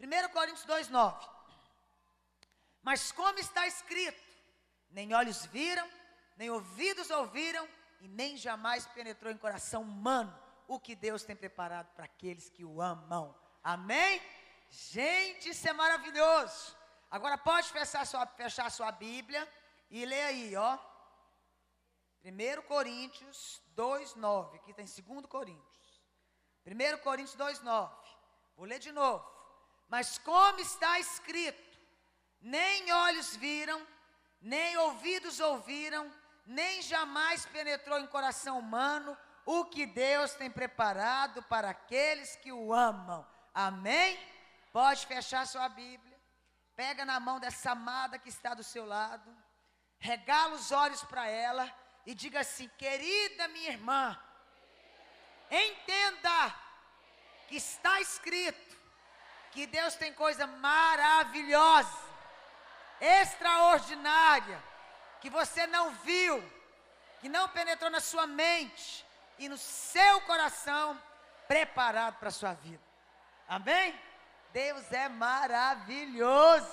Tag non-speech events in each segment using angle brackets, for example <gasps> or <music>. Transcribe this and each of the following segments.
1 Coríntios 2, 9. Mas como está escrito, nem olhos viram, nem ouvidos ouviram, e nem jamais penetrou em coração humano o que Deus tem preparado para aqueles que o amam. Amém? Gente, isso é maravilhoso. Agora pode fechar sua, fechar sua Bíblia e ler aí, ó. 1 Coríntios 2,9. Aqui tem 2 Coríntios. 1 Coríntios 2,9. Vou ler de novo. Mas como está escrito, nem olhos viram, nem ouvidos ouviram, nem jamais penetrou em coração humano o que Deus tem preparado para aqueles que o amam. Amém? Pode fechar sua Bíblia. Pega na mão dessa amada que está do seu lado. Regala os olhos para ela e diga assim: querida minha irmã, entenda que está escrito que Deus tem coisa maravilhosa, extraordinária, que você não viu, que não penetrou na sua mente e no seu coração, preparado para a sua vida. Amém? Deus é maravilhoso.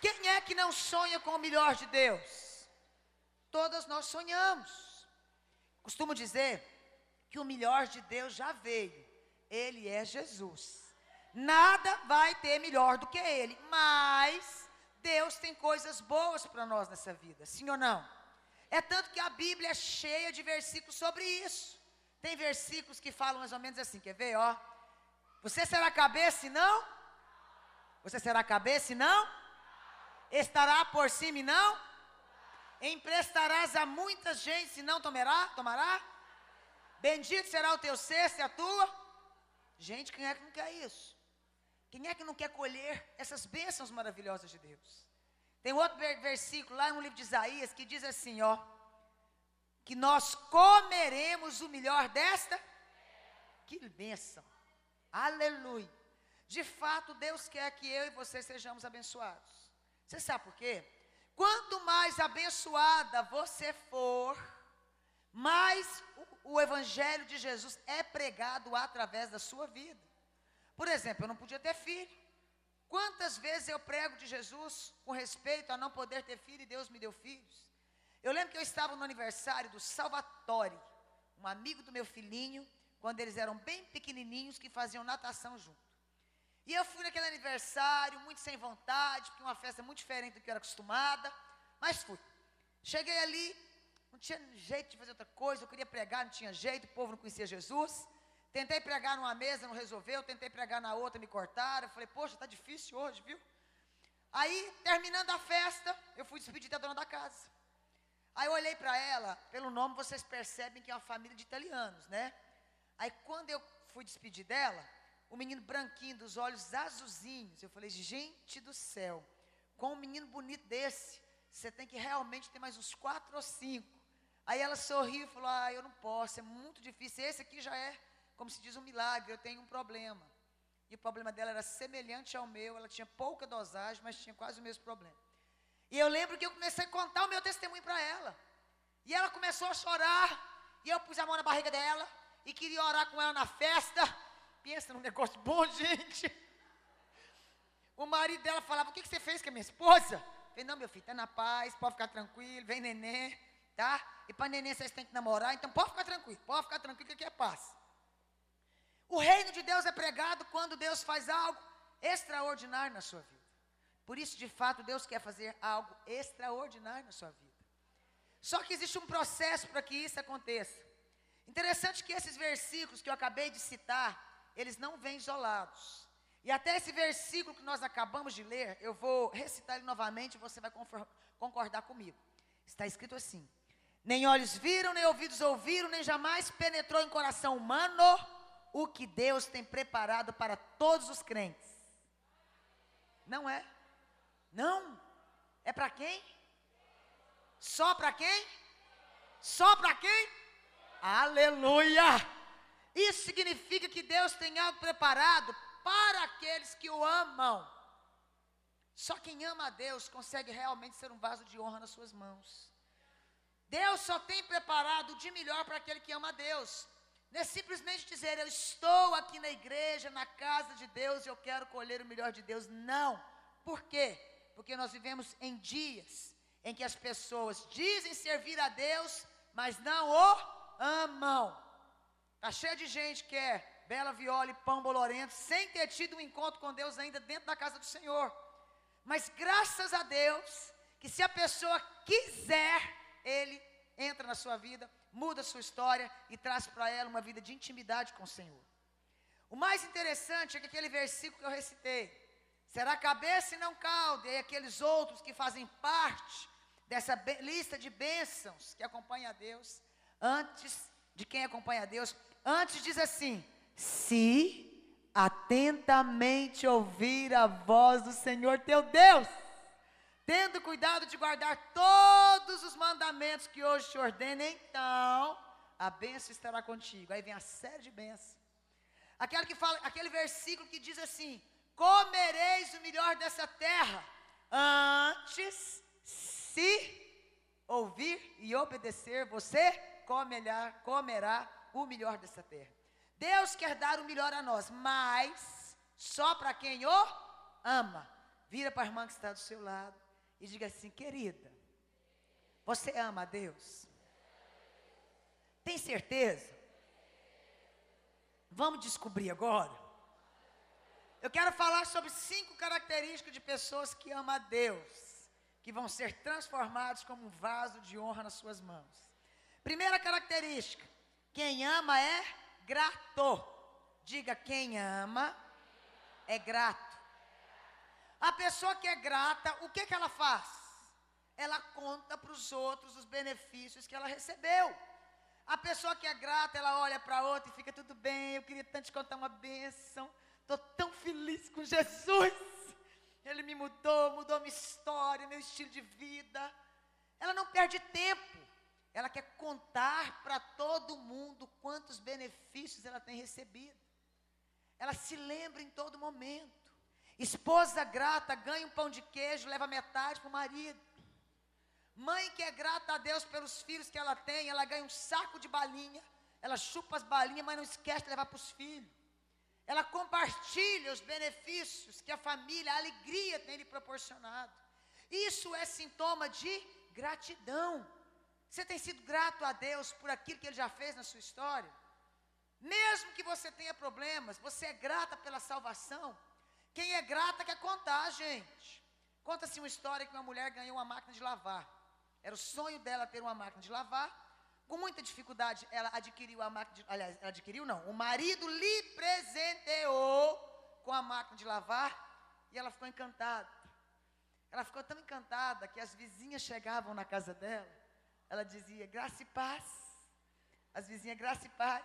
Quem é que não sonha com o melhor de Deus? Todas nós sonhamos. Costumo dizer que o melhor de Deus já veio. Ele é Jesus. Nada vai ter melhor do que Ele, mas Deus tem coisas boas para nós nessa vida, sim ou não? É tanto que a Bíblia é cheia de versículos sobre isso. Tem versículos que falam mais ou menos assim, quer ver, ó? Você será cabeça e não? Você será cabeça e não? Estará por cima e não? Emprestarás a muita gente e não tomará? Tomará? Bendito será o teu cesto e a tua? Gente, quem é que não quer isso? Quem é que não quer colher essas bênçãos maravilhosas de Deus? Tem outro versículo lá no livro de Isaías que diz assim, ó, que nós comeremos o melhor desta. Que bênção! Aleluia! De fato, Deus quer que eu e você sejamos abençoados. Você sabe por quê? Quanto mais abençoada você for, mais o, o Evangelho de Jesus é pregado através da sua vida. Por exemplo, eu não podia ter filho. Quantas vezes eu prego de Jesus com respeito a não poder ter filho e Deus me deu filhos? Eu lembro que eu estava no aniversário do Salvatore, um amigo do meu filhinho, quando eles eram bem pequenininhos que faziam natação junto. E eu fui naquele aniversário, muito sem vontade, porque uma festa muito diferente do que eu era acostumada, mas fui. Cheguei ali, não tinha jeito de fazer outra coisa, eu queria pregar, não tinha jeito, o povo não conhecia Jesus. Tentei pregar numa mesa, não resolveu. Tentei pregar na outra, me cortaram. Eu falei, poxa, está difícil hoje, viu? Aí, terminando a festa, eu fui despedir da dona da casa. Aí eu olhei para ela, pelo nome vocês percebem que é uma família de italianos, né? Aí quando eu fui despedir dela, o menino branquinho, dos olhos azulzinhos, eu falei, gente do céu, com um menino bonito desse, você tem que realmente ter mais uns quatro ou cinco. Aí ela sorriu e falou, ah, eu não posso, é muito difícil, esse aqui já é como se diz um milagre, eu tenho um problema. E o problema dela era semelhante ao meu, ela tinha pouca dosagem, mas tinha quase o mesmo problema. E eu lembro que eu comecei a contar o meu testemunho para ela. E ela começou a chorar, e eu pus a mão na barriga dela, e queria orar com ela na festa. Pensa num negócio bom, <laughs> gente. O marido dela falava: O que, que você fez com a minha esposa? Eu falei: Não, meu filho, está na paz, pode ficar tranquilo, vem neném, tá? E para neném vocês têm que namorar, então pode ficar tranquilo, pode ficar tranquilo que aqui é paz. O reino de Deus é pregado quando Deus faz algo extraordinário na sua vida. Por isso, de fato, Deus quer fazer algo extraordinário na sua vida. Só que existe um processo para que isso aconteça. Interessante que esses versículos que eu acabei de citar, eles não vêm isolados. E até esse versículo que nós acabamos de ler, eu vou recitar ele novamente e você vai concordar comigo. Está escrito assim: Nem olhos viram, nem ouvidos ouviram, nem jamais penetrou em coração humano o que Deus tem preparado para todos os crentes. Não é? Não. É para quem? Só para quem? Só para quem? Aleluia! Isso significa que Deus tem algo preparado para aqueles que o amam. Só quem ama a Deus consegue realmente ser um vaso de honra nas suas mãos. Deus só tem preparado de melhor para aquele que ama a Deus. Não é simplesmente dizer, eu estou aqui na igreja, na casa de Deus, e eu quero colher o melhor de Deus. Não. Por quê? Porque nós vivemos em dias em que as pessoas dizem servir a Deus, mas não o amam. Está cheio de gente que é bela viola e pão bolorento, sem ter tido um encontro com Deus ainda dentro da casa do Senhor. Mas graças a Deus, que se a pessoa quiser, Ele entra na sua vida, muda a sua história e traz para ela uma vida de intimidade com o Senhor. O mais interessante é que aquele versículo que eu recitei, será cabeça e não cauda, e aqueles outros que fazem parte dessa lista de bênçãos que acompanha a Deus, antes de quem acompanha a Deus, antes diz assim: se atentamente ouvir a voz do Senhor teu Deus, tendo cuidado de guardar todos os mandamentos que hoje te ordeno, então a bênção estará contigo. Aí vem a série de bênçãos. Aquele, que fala, aquele versículo que diz assim: comereis o melhor dessa terra, antes, se ouvir e obedecer, você comerá, comerá o melhor dessa terra. Deus quer dar o melhor a nós, mas só para quem o ama. Vira para a irmã que está do seu lado e diga assim: querida, você ama a Deus? Tem certeza? Vamos descobrir agora. Eu quero falar sobre cinco características de pessoas que amam a Deus, que vão ser transformados como um vaso de honra nas suas mãos. Primeira característica: quem ama é grato. Diga, quem ama é grato. A pessoa que é grata, o que, que ela faz? Ela conta para os outros os benefícios que ela recebeu. A pessoa que é grata, ela olha para outra e fica tudo bem. Eu queria tanto te contar uma bênção. Estou tão feliz com Jesus. Ele me mudou, mudou minha história, meu estilo de vida. Ela não perde tempo. Ela quer contar para todo mundo quantos benefícios ela tem recebido. Ela se lembra em todo momento. Esposa grata ganha um pão de queijo, leva metade para o marido. Mãe que é grata a Deus pelos filhos que ela tem, ela ganha um saco de balinha, ela chupa as balinhas, mas não esquece de levar para os filhos. Ela compartilha os benefícios que a família, a alegria tem lhe proporcionado. Isso é sintoma de gratidão. Você tem sido grato a Deus por aquilo que Ele já fez na sua história? Mesmo que você tenha problemas, você é grata pela salvação. Quem é grata quer contar, gente. Conta-se uma história que uma mulher ganhou uma máquina de lavar. Era o sonho dela ter uma máquina de lavar. Com muita dificuldade, ela adquiriu a máquina de, aliás, ela adquiriu não. O marido lhe presenteou com a máquina de lavar e ela ficou encantada. Ela ficou tão encantada que as vizinhas chegavam na casa dela ela dizia graça e paz. As vizinhas, graça e paz.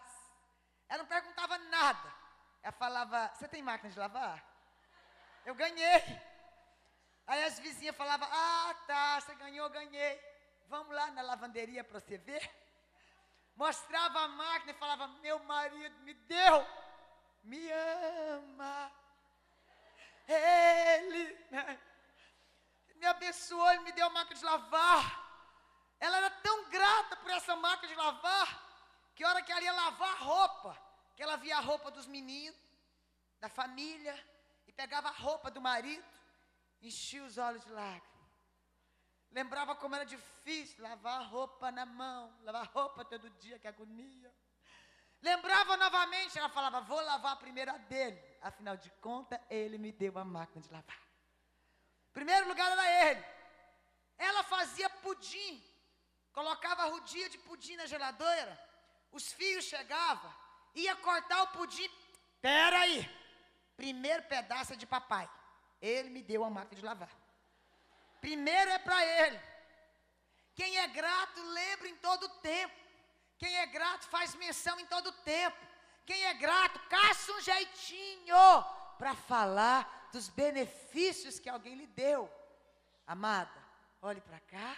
Ela não perguntava nada. Ela falava: Você tem máquina de lavar? Eu ganhei. Aí as vizinhas falavam: Ah, tá, você ganhou, ganhei. Vamos lá na lavanderia para você ver. Mostrava a máquina e falava: Meu marido me deu, me ama. Ele né? me abençoou, ele me deu a máquina de lavar. Ela era tão grata por essa máquina de lavar, que a hora que ela ia lavar a roupa, que ela via a roupa dos meninos, da família, pegava a roupa do marido, enchia os olhos de lágrimas. Lembrava como era difícil lavar roupa na mão, lavar roupa todo dia, que agonia. Lembrava novamente, ela falava: Vou lavar a primeira dele. Afinal de contas, ele me deu a máquina de lavar. Primeiro lugar era ele. Ela fazia pudim colocava a rodia de pudim na geladeira, os fios chegavam, ia cortar o pudim. Pera aí, primeiro pedaço é de papai. Ele me deu a máquina de lavar. Primeiro é para ele. Quem é grato lembra em todo tempo. Quem é grato faz menção em todo tempo. Quem é grato caça um jeitinho para falar dos benefícios que alguém lhe deu. Amada, olhe para cá.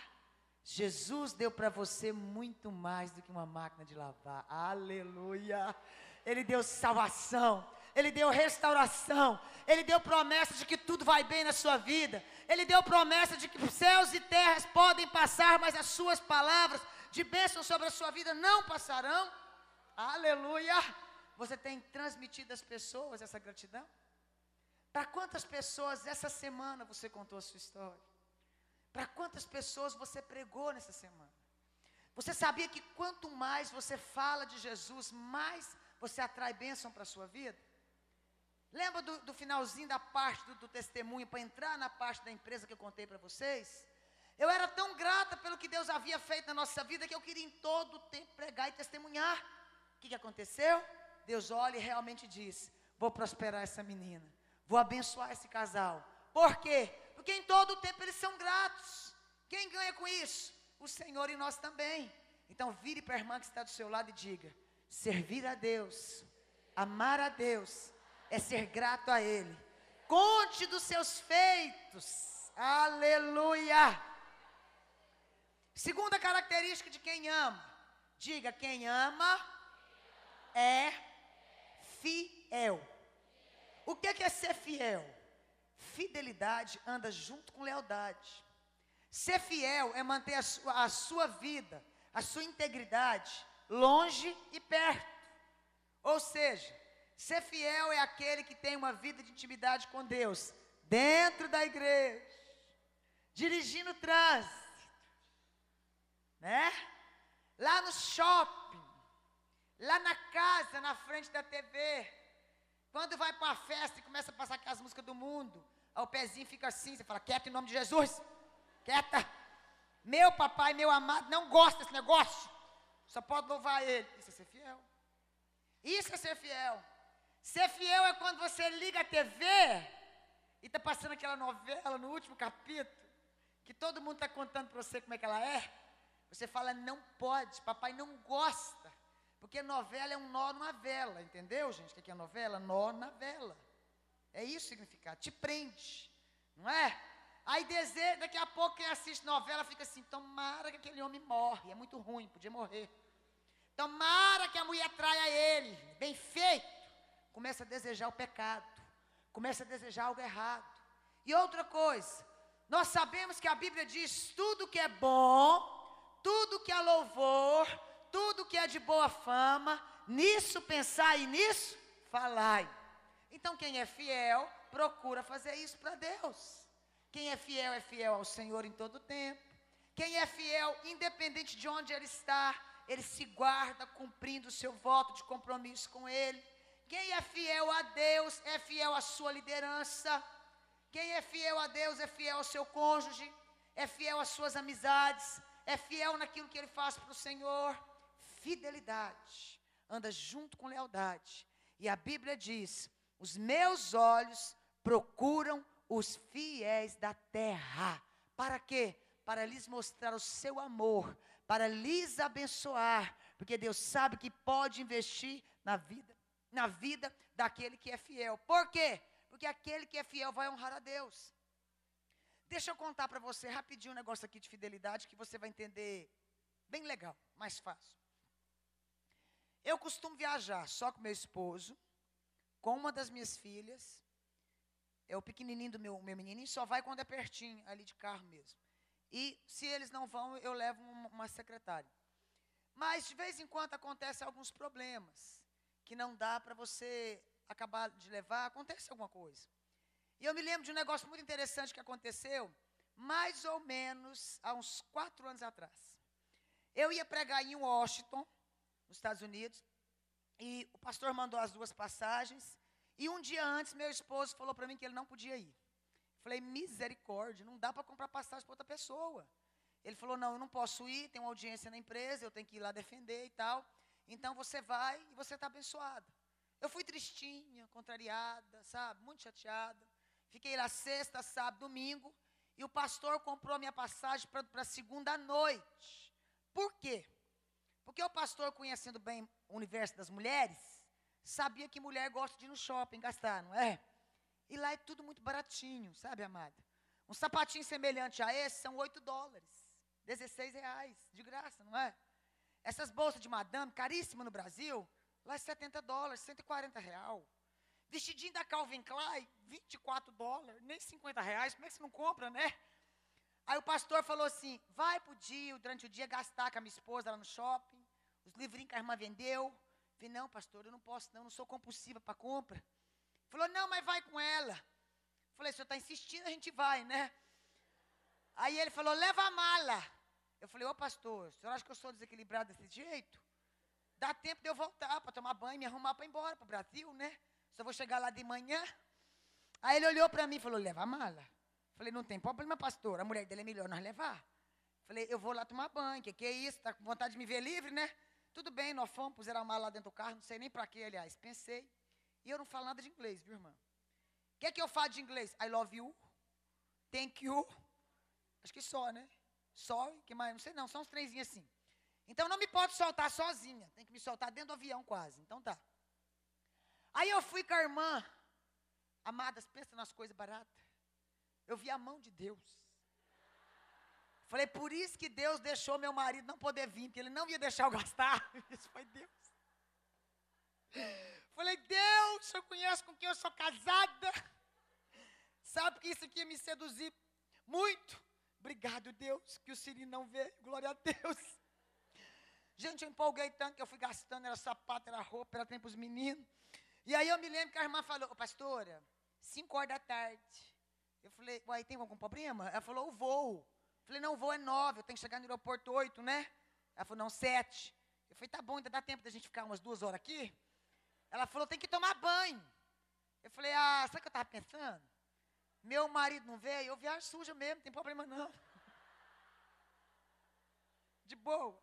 Jesus deu para você muito mais do que uma máquina de lavar. Aleluia. Ele deu salvação. Ele deu restauração. Ele deu promessa de que tudo vai bem na sua vida. Ele deu promessa de que céus e terras podem passar, mas as suas palavras de bênção sobre a sua vida não passarão. Aleluia! Você tem transmitido às pessoas essa gratidão? Para quantas pessoas essa semana você contou a sua história? Para quantas pessoas você pregou nessa semana? Você sabia que quanto mais você fala de Jesus, mais você atrai bênção para a sua vida? Lembra do, do finalzinho da parte do, do testemunho, para entrar na parte da empresa que eu contei para vocês? Eu era tão grata pelo que Deus havia feito na nossa vida que eu queria em todo o tempo pregar e testemunhar. O que, que aconteceu? Deus olha e realmente diz: Vou prosperar essa menina, vou abençoar esse casal. Por quê? Porque em todo o tempo eles são gratos. Quem ganha com isso? O Senhor e nós também. Então vire para a irmã que está do seu lado e diga: servir a Deus, amar a Deus, é ser grato a Ele. Conte dos seus feitos. Aleluia. Segunda característica de quem ama. Diga, quem ama é fiel. O que é ser fiel? Fidelidade anda junto com lealdade. Ser fiel é manter a sua, a sua vida, a sua integridade longe e perto. Ou seja, ser fiel é aquele que tem uma vida de intimidade com Deus, dentro da igreja, dirigindo trânsito né? Lá no shopping, lá na casa, na frente da TV. Quando vai para uma festa e começa a passar aquelas músicas do mundo, aí o pezinho fica assim, você fala, quieta em nome de Jesus, quieta. Meu papai, meu amado, não gosta desse negócio. Só pode louvar ele. Isso é ser fiel. Isso é ser fiel. Ser fiel é quando você liga a TV e está passando aquela novela no último capítulo, que todo mundo está contando para você como é que ela é. Você fala, não pode, papai não gosta. Porque novela é um nó numa vela, entendeu, gente? O que é novela? Nó na vela. É isso o significado. Te prende, não é? Aí deseja, daqui a pouco quem assiste novela fica assim, tomara que aquele homem morre. É muito ruim, podia morrer. Tomara que a mulher traia ele. Bem feito. Começa a desejar o pecado. Começa a desejar algo errado. E outra coisa, nós sabemos que a Bíblia diz: tudo que é bom tudo que é louvor, tudo que é de boa fama, nisso pensar e nisso falai. Então quem é fiel, procura fazer isso para Deus. Quem é fiel é fiel ao Senhor em todo tempo. Quem é fiel, independente de onde ele está, ele se guarda cumprindo o seu voto de compromisso com ele. Quem é fiel a Deus é fiel à sua liderança. Quem é fiel a Deus é fiel ao seu cônjuge, é fiel às suas amizades, é fiel naquilo que ele faz para o Senhor. Fidelidade anda junto com lealdade. E a Bíblia diz: os meus olhos procuram os fiéis da terra. Para quê? Para lhes mostrar o seu amor, para lhes abençoar, porque Deus sabe que pode investir na vida, na vida daquele que é fiel. Por quê? Porque aquele que é fiel vai honrar a Deus. Deixa eu contar para você rapidinho um negócio aqui de fidelidade que você vai entender bem legal, mais fácil. Eu costumo viajar só com meu esposo, com uma das minhas filhas. É o pequenininho do meu, meu menininho, só vai quando é pertinho, ali de carro mesmo. E se eles não vão, eu levo uma, uma secretária. Mas de vez em quando acontecem alguns problemas que não dá para você acabar de levar, acontece alguma coisa. E eu me lembro de um negócio muito interessante que aconteceu, mais ou menos há uns quatro anos atrás. Eu ia pregar em Washington, nos Estados Unidos, e o pastor mandou as duas passagens, e um dia antes meu esposo falou para mim que ele não podia ir. Falei, misericórdia, não dá para comprar passagem para outra pessoa. Ele falou, não, eu não posso ir, tem uma audiência na empresa, eu tenho que ir lá defender e tal. Então você vai e você está abençoado. Eu fui tristinha, contrariada, sabe, muito chateada. Fiquei lá sexta, sábado, domingo. E o pastor comprou minha passagem para segunda noite. Por quê? Porque o pastor, conhecendo bem o universo das mulheres, sabia que mulher gosta de ir no shopping gastar, não é? E lá é tudo muito baratinho, sabe, amada? Um sapatinho semelhante a esse são 8 dólares. 16 reais, de graça, não é? Essas bolsas de madame, caríssimas no Brasil, lá é 70 dólares, 140 reais. Vestidinho da Calvin Klein, 24 dólares, nem 50 reais, como é que você não compra, né? Aí o pastor falou assim: vai pro dia, durante o dia, gastar com a minha esposa lá no shopping, os livrinhos que a irmã vendeu, Falei, não, pastor, eu não posso, não, eu não sou compulsiva para compra. Falou, não, mas vai com ela. Falei, se o senhor está insistindo, a gente vai, né? Aí ele falou, leva a mala. Eu falei, ô pastor, o senhor acha que eu sou desequilibrado desse jeito? Dá tempo de eu voltar para tomar banho, me arrumar para ir embora para o Brasil, né? Só vou chegar lá de manhã. Aí ele olhou para mim e falou, leva a mala. Falei, não tem problema, pastor. A mulher dele é melhor nós levar. Falei, eu vou lá tomar banho. Que que é isso? Está com vontade de me ver livre, né? Tudo bem, nós fomos, puseram a mala lá dentro do carro. Não sei nem para quê, aliás. Pensei. E eu não falo nada de inglês, viu, irmã? O que é que eu falo de inglês? I love you. Thank you. Acho que só, né? Sorry, que mais? Não sei não, são uns trenzinhos assim. Então não me pode soltar sozinha. Tem que me soltar dentro do avião quase. Então tá. Aí eu fui com a irmã. Amadas, pensa nas coisas baratas. Eu vi a mão de Deus. Falei, por isso que Deus deixou meu marido não poder vir, porque ele não ia deixar eu gastar. <laughs> Isso foi Deus. Falei, Deus, senhor conhece com quem eu sou casada? Sabe que isso aqui ia me seduzir muito? Obrigado, Deus, que o Siri não vê. Glória a Deus. Gente, eu empolguei tanto que eu fui gastando, era sapato, era roupa, era tempo os meninos. E aí eu me lembro que a irmã falou, pastora, 5 horas da tarde. Eu falei, uai, tem algum problema? Ela falou, o voo. Eu falei, não, o voo é 9, eu tenho que chegar no aeroporto 8, né? Ela falou, não, 7. Eu falei, tá bom, ainda dá tempo da gente ficar umas duas horas aqui? Ela falou, tem que tomar banho. Eu falei, ah, sabe o que eu estava pensando? Meu marido não veio, eu viajo suja mesmo, não tem problema não. De boa.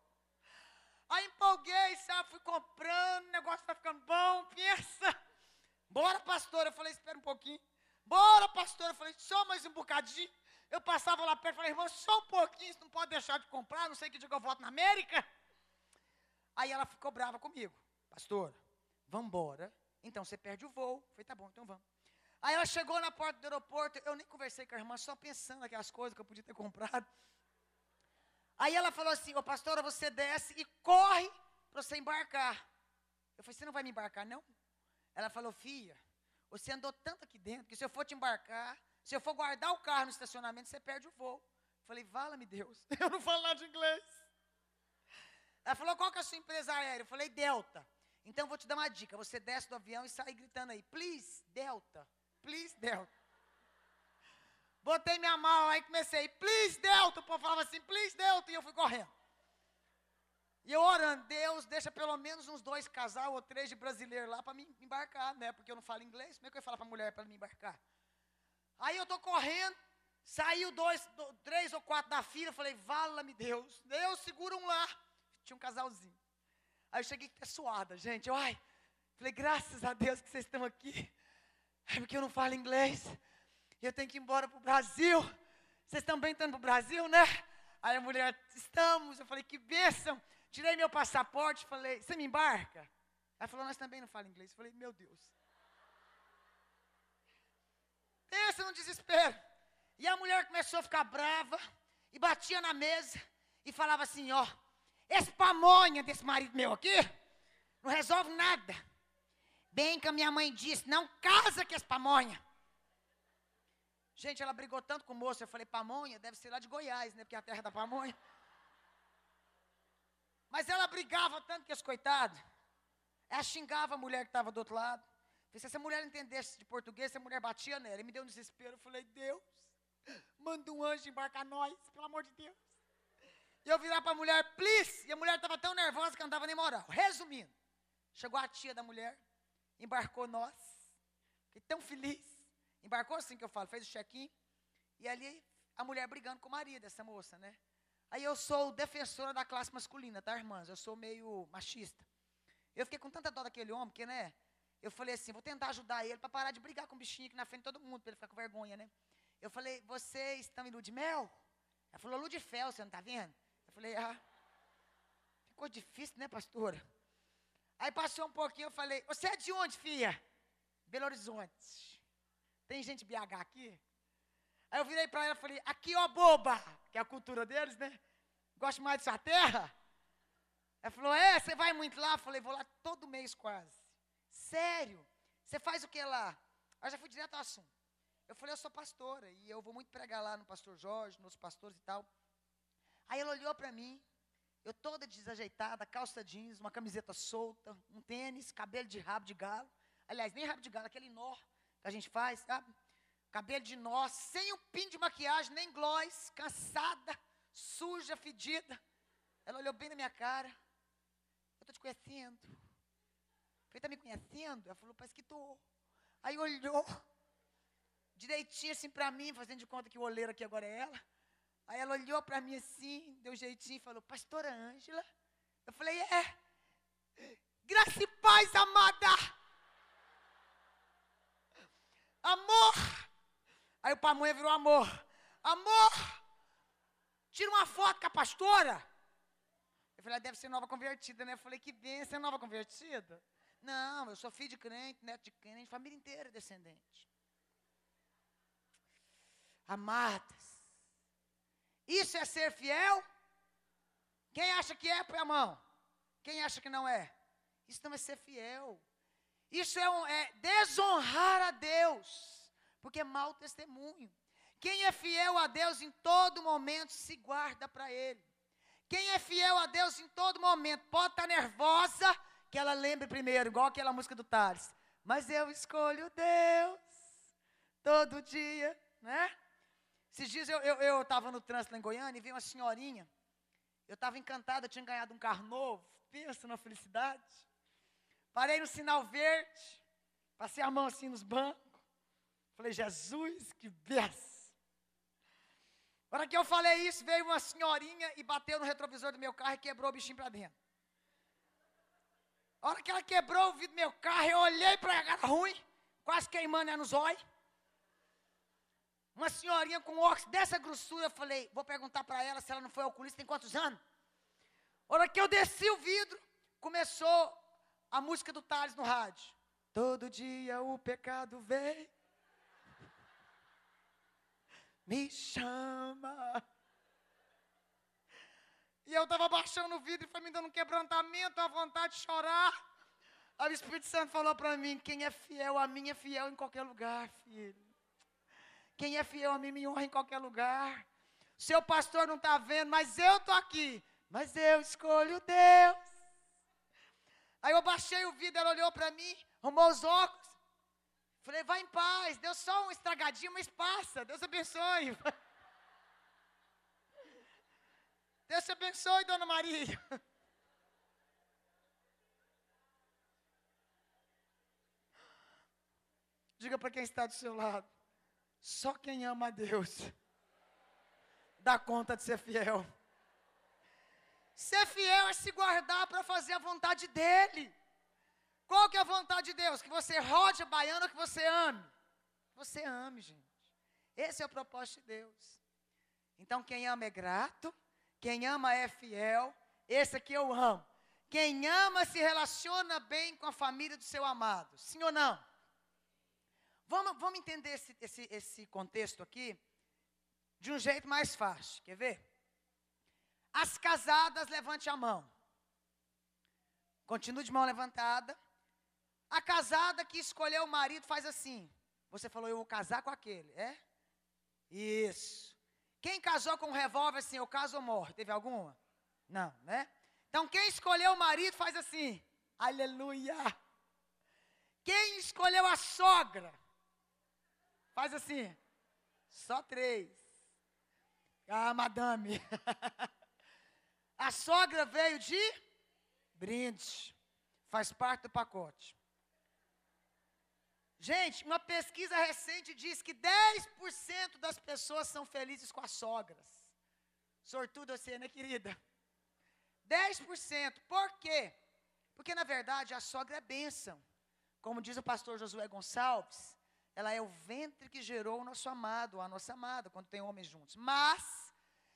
Aí empolguei, sabe, fui comprando, o negócio vai ficando bom, pensa. Bora, pastor. Eu falei, espera um pouquinho. Bora, pastor. Eu falei, só mais um bocadinho. Eu passava lá perto, falei, irmão, só um pouquinho, você não pode deixar de comprar, não sei que dia que eu volto na América. Aí ela ficou brava comigo. Pastor, vamos. Então você perde o voo. Eu falei, tá bom, então vamos. Aí ela chegou na porta do aeroporto, eu nem conversei com a irmã, só pensando naquelas coisas que eu podia ter comprado. Aí ela falou assim, ô pastora, você desce e corre para você embarcar. Eu falei, você não vai me embarcar, não? Ela falou, filha, você andou tanto aqui dentro, que se eu for te embarcar, se eu for guardar o carro no estacionamento, você perde o voo. Eu falei, vala-me Deus, <laughs> eu não falo nada de inglês. Ela falou, qual que é a sua empresa aérea? Eu falei, Delta. Então, eu vou te dar uma dica, você desce do avião e sai gritando aí, please, Delta please, Delta. Botei minha mão aí comecei, please, Delta. O povo falava assim, please, Delta. E eu fui correndo. E eu orando, Deus, deixa pelo menos uns dois casal ou três de brasileiro lá para me embarcar, né? Porque eu não falo inglês. Como é que eu ia falar para mulher para me embarcar? Aí eu estou correndo, saiu dois, do, três ou quatro da fila. Falei, vala-me Deus. Deus, segura um lá. Tinha um casalzinho. Aí eu cheguei até suada, gente. Eu, ai, falei, graças a Deus que vocês estão aqui. É porque eu não falo inglês. E eu tenho que ir embora para o Brasil. Vocês também estão para o Brasil, né? Aí a mulher, estamos. Eu falei, que bênção. Tirei meu passaporte, falei, você me embarca? Ela falou, nós também não falamos inglês. Eu falei, meu Deus. Pensa no desespero. E a mulher começou a ficar brava e batia na mesa e falava assim, ó, esse pamonha desse marido meu aqui não resolve nada. Bem que a minha mãe disse, não casa com esse pamonha. Gente, ela brigou tanto com o moço, eu falei, pamonha deve ser lá de Goiás, né? Porque é a terra da pamonha. Mas ela brigava tanto que esse coitado. Ela xingava a mulher que estava do outro lado. Se essa mulher entendesse de português, essa mulher batia nela. E me deu um desespero. Eu falei, Deus, manda um anjo embarcar nós, pelo amor de Deus. E eu virar para a mulher, please. E a mulher estava tão nervosa que não dava nem moral. Resumindo, chegou a tia da mulher, embarcou nós. Fiquei tão feliz. Embarcou assim que eu falo, fez o check-in. E ali a mulher brigando com o marido, essa moça, né? Aí eu sou defensora da classe masculina, tá, irmãs? Eu sou meio machista. Eu fiquei com tanta dó daquele homem, porque, né? Eu falei assim, vou tentar ajudar ele para parar de brigar com o bichinho aqui na frente de todo mundo, para ele ficar com vergonha, né? Eu falei, vocês estão em lua de mel? Ela falou, lua fel, você não está vendo? Eu falei, ah, ficou difícil, né, pastora? Aí passou um pouquinho, eu falei, você é de onde, filha? Belo Horizonte. Tem gente BH aqui? Aí eu virei para ela e falei, aqui ó boba, que é a cultura deles, né? Gosto mais de sua terra? Ela falou, é, você vai muito lá? Eu falei, vou lá todo mês quase. Sério? Você faz o que lá? Aí já fui direto ao assunto. Eu falei, eu sou pastora e eu vou muito pregar lá no pastor Jorge, nos pastores e tal. Aí ela olhou para mim, Eu toda desajeitada, calça jeans, uma camiseta solta, um tênis, cabelo de rabo de galo. Aliás, nem rabo de galo, aquele nó que a gente faz, sabe? Cabelo de nó, sem um pin de maquiagem, nem gloss, cansada, suja, fedida. Ela olhou bem na minha cara. Eu estou te conhecendo. Falei, está me conhecendo? Ela falou, parece que estou. Aí olhou direitinho assim para mim, fazendo de conta que o oleiro aqui agora é ela. Aí ela olhou para mim assim, deu um jeitinho e falou, pastora Ângela? Eu falei, é. Graça e paz, amada. Amor. Aí o pamonha virou amor. Amor. Tira uma foto com a pastora. Eu falei, ah, deve ser nova convertida, né? Eu falei, que bem, você é nova convertida? Não, eu sou filho de crente, neto de crente, família inteira descendente. Amadas, isso é ser fiel? Quem acha que é, põe a mão. Quem acha que não é? Isso não é ser fiel. Isso é, um, é desonrar a Deus, porque é mau testemunho. Quem é fiel a Deus em todo momento se guarda para Ele. Quem é fiel a Deus em todo momento pode estar nervosa, que ela lembre primeiro, igual aquela música do Tales. Mas eu escolho Deus todo dia, né? Esses dias eu estava no trânsito lá em Goiânia e vi uma senhorinha. Eu estava encantada, tinha ganhado um carro novo. Pensa na felicidade. Parei no sinal verde, passei a mão assim nos bancos. Falei, Jesus, que benção. Na hora que eu falei isso, veio uma senhorinha e bateu no retrovisor do meu carro e quebrou o bichinho para dentro. A hora que ela quebrou o vidro do meu carro, eu olhei para a cara ruim, quase queimando ela nos olhos. Uma senhorinha com óculos dessa grossura, eu falei, vou perguntar para ela se ela não foi oculista, tem quantos anos? A hora que eu desci o vidro, começou a música do Thales no rádio. Todo dia o pecado vem, me chama. E eu estava baixando o vidro e foi me dando um quebrantamento, uma vontade de chorar. Aí o Espírito Santo falou para mim: quem é fiel a mim é fiel em qualquer lugar, filho. Quem é fiel a mim me honra em qualquer lugar. Seu pastor não está vendo, mas eu estou aqui. Mas eu escolho Deus. Aí eu baixei o vidro, ela olhou para mim, arrumou os óculos. Falei, vai em paz, deu só um estragadinho, mas passa. Deus abençoe. <laughs> Deus te abençoe, dona Maria. <laughs> Diga para quem está do seu lado. Só quem ama a Deus <laughs> dá conta de ser fiel. Ser fiel é se guardar para fazer a vontade dEle. Qual que é a vontade de Deus? Que você rode a baiana, que você ame. Você ame, gente. Esse é o propósito de Deus. Então, quem ama é grato, quem ama é fiel. Esse aqui eu amo. Quem ama se relaciona bem com a família do seu amado. Sim ou não? Vamos, vamos entender esse, esse, esse contexto aqui de um jeito mais fácil. Quer ver? As casadas, levante a mão. Continue de mão levantada. A casada que escolheu o marido faz assim. Você falou, eu vou casar com aquele, é? Isso. Quem casou com um revólver assim, eu caso ou morro? Teve alguma? Não, né? Então quem escolheu o marido faz assim. Aleluia. Quem escolheu a sogra? Faz assim. Só três. Ah, madame. <laughs> a sogra veio de brinde. Faz parte do pacote. Gente, uma pesquisa recente diz que 10% das pessoas são felizes com as sogras. Sortudo você, né, querida? 10%. Por quê? Porque, na verdade, a sogra é bênção. Como diz o pastor Josué Gonçalves, ela é o ventre que gerou o nosso amado, a nossa amada, quando tem homens juntos. Mas,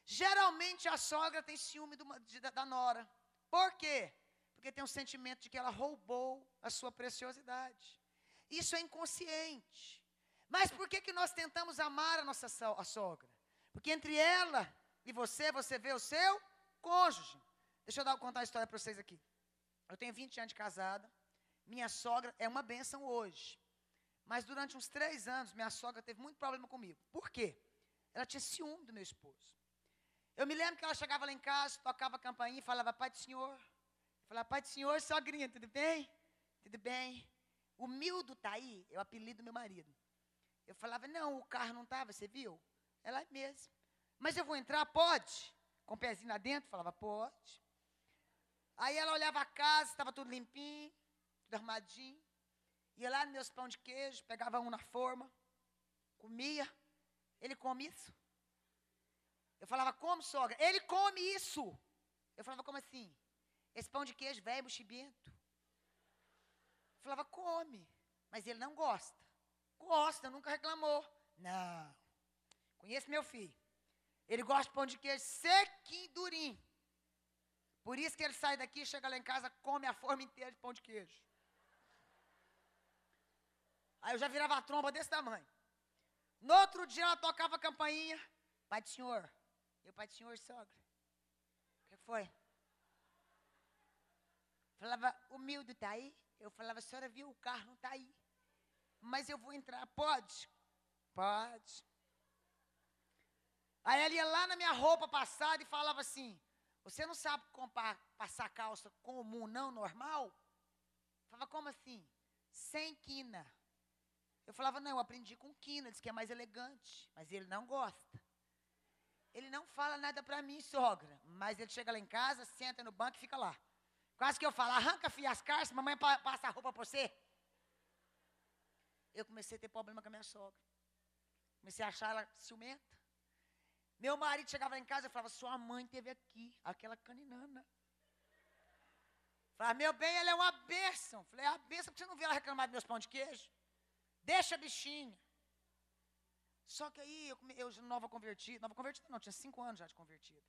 geralmente, a sogra tem ciúme do, de, da nora. Por quê? Porque tem um sentimento de que ela roubou a sua preciosidade. Isso é inconsciente. Mas por que, que nós tentamos amar a nossa a sogra? Porque entre ela e você, você vê o seu cônjuge. Deixa eu dar, contar a história para vocês aqui. Eu tenho 20 anos de casada. Minha sogra é uma bênção hoje. Mas durante uns três anos, minha sogra teve muito problema comigo. Por quê? Ela tinha ciúme do meu esposo. Eu me lembro que ela chegava lá em casa, tocava a campainha e falava, Pai do Senhor. Eu falava, Pai do Senhor, sogrinha, tudo bem? Tudo bem. O Mildo tá aí, é o apelido do meu marido. Eu falava, não, o carro não estava, você viu? Ela é mesmo. Mas eu vou entrar, pode? Com o pezinho lá dentro, falava, pode. Aí ela olhava a casa, estava tudo limpinho, tudo armadinho. Ia lá nos meus pão de queijo, pegava um na forma, comia. Ele come isso? Eu falava, como, sogra? Ele come isso. Eu falava, como assim? Esse pão de queijo velho, buchibento. Eu falava, come. Mas ele não gosta. Gosta, nunca reclamou. Não. Conheço meu filho. Ele gosta de pão de queijo sequinho, durinho. Por isso que ele sai daqui, chega lá em casa, come a forma inteira de pão de queijo. Aí eu já virava a tromba desse tamanho. No outro dia ela tocava a campainha. Pai do senhor. Eu, pai do senhor, sogra. O que foi? Falava, o Mildo está aí? Eu falava, a senhora viu, o carro não está aí. Mas eu vou entrar, pode? Pode. Aí ela ia lá na minha roupa passada e falava assim: Você não sabe comprar, passar calça comum, não normal? Eu falava, como assim? Sem quina. Eu falava, não, eu aprendi com quina, diz que é mais elegante. Mas ele não gosta. Ele não fala nada para mim, sogra. Mas ele chega lá em casa, senta no banco e fica lá. Quase que eu falo, arranca, as carças, mamãe passa a roupa para você. Eu comecei a ter problema com a minha sogra. Comecei a achar ela ciumenta. Meu marido chegava lá em casa e falava, sua mãe teve aqui, aquela caninana. Falava, meu bem, ela é uma bênção. Falei, é a bênção, porque você não viu ela reclamar dos meus pão de queijo? Deixa a bichinha. Só que aí, eu, eu nova convertida, nova convertida não, tinha cinco anos já de convertida.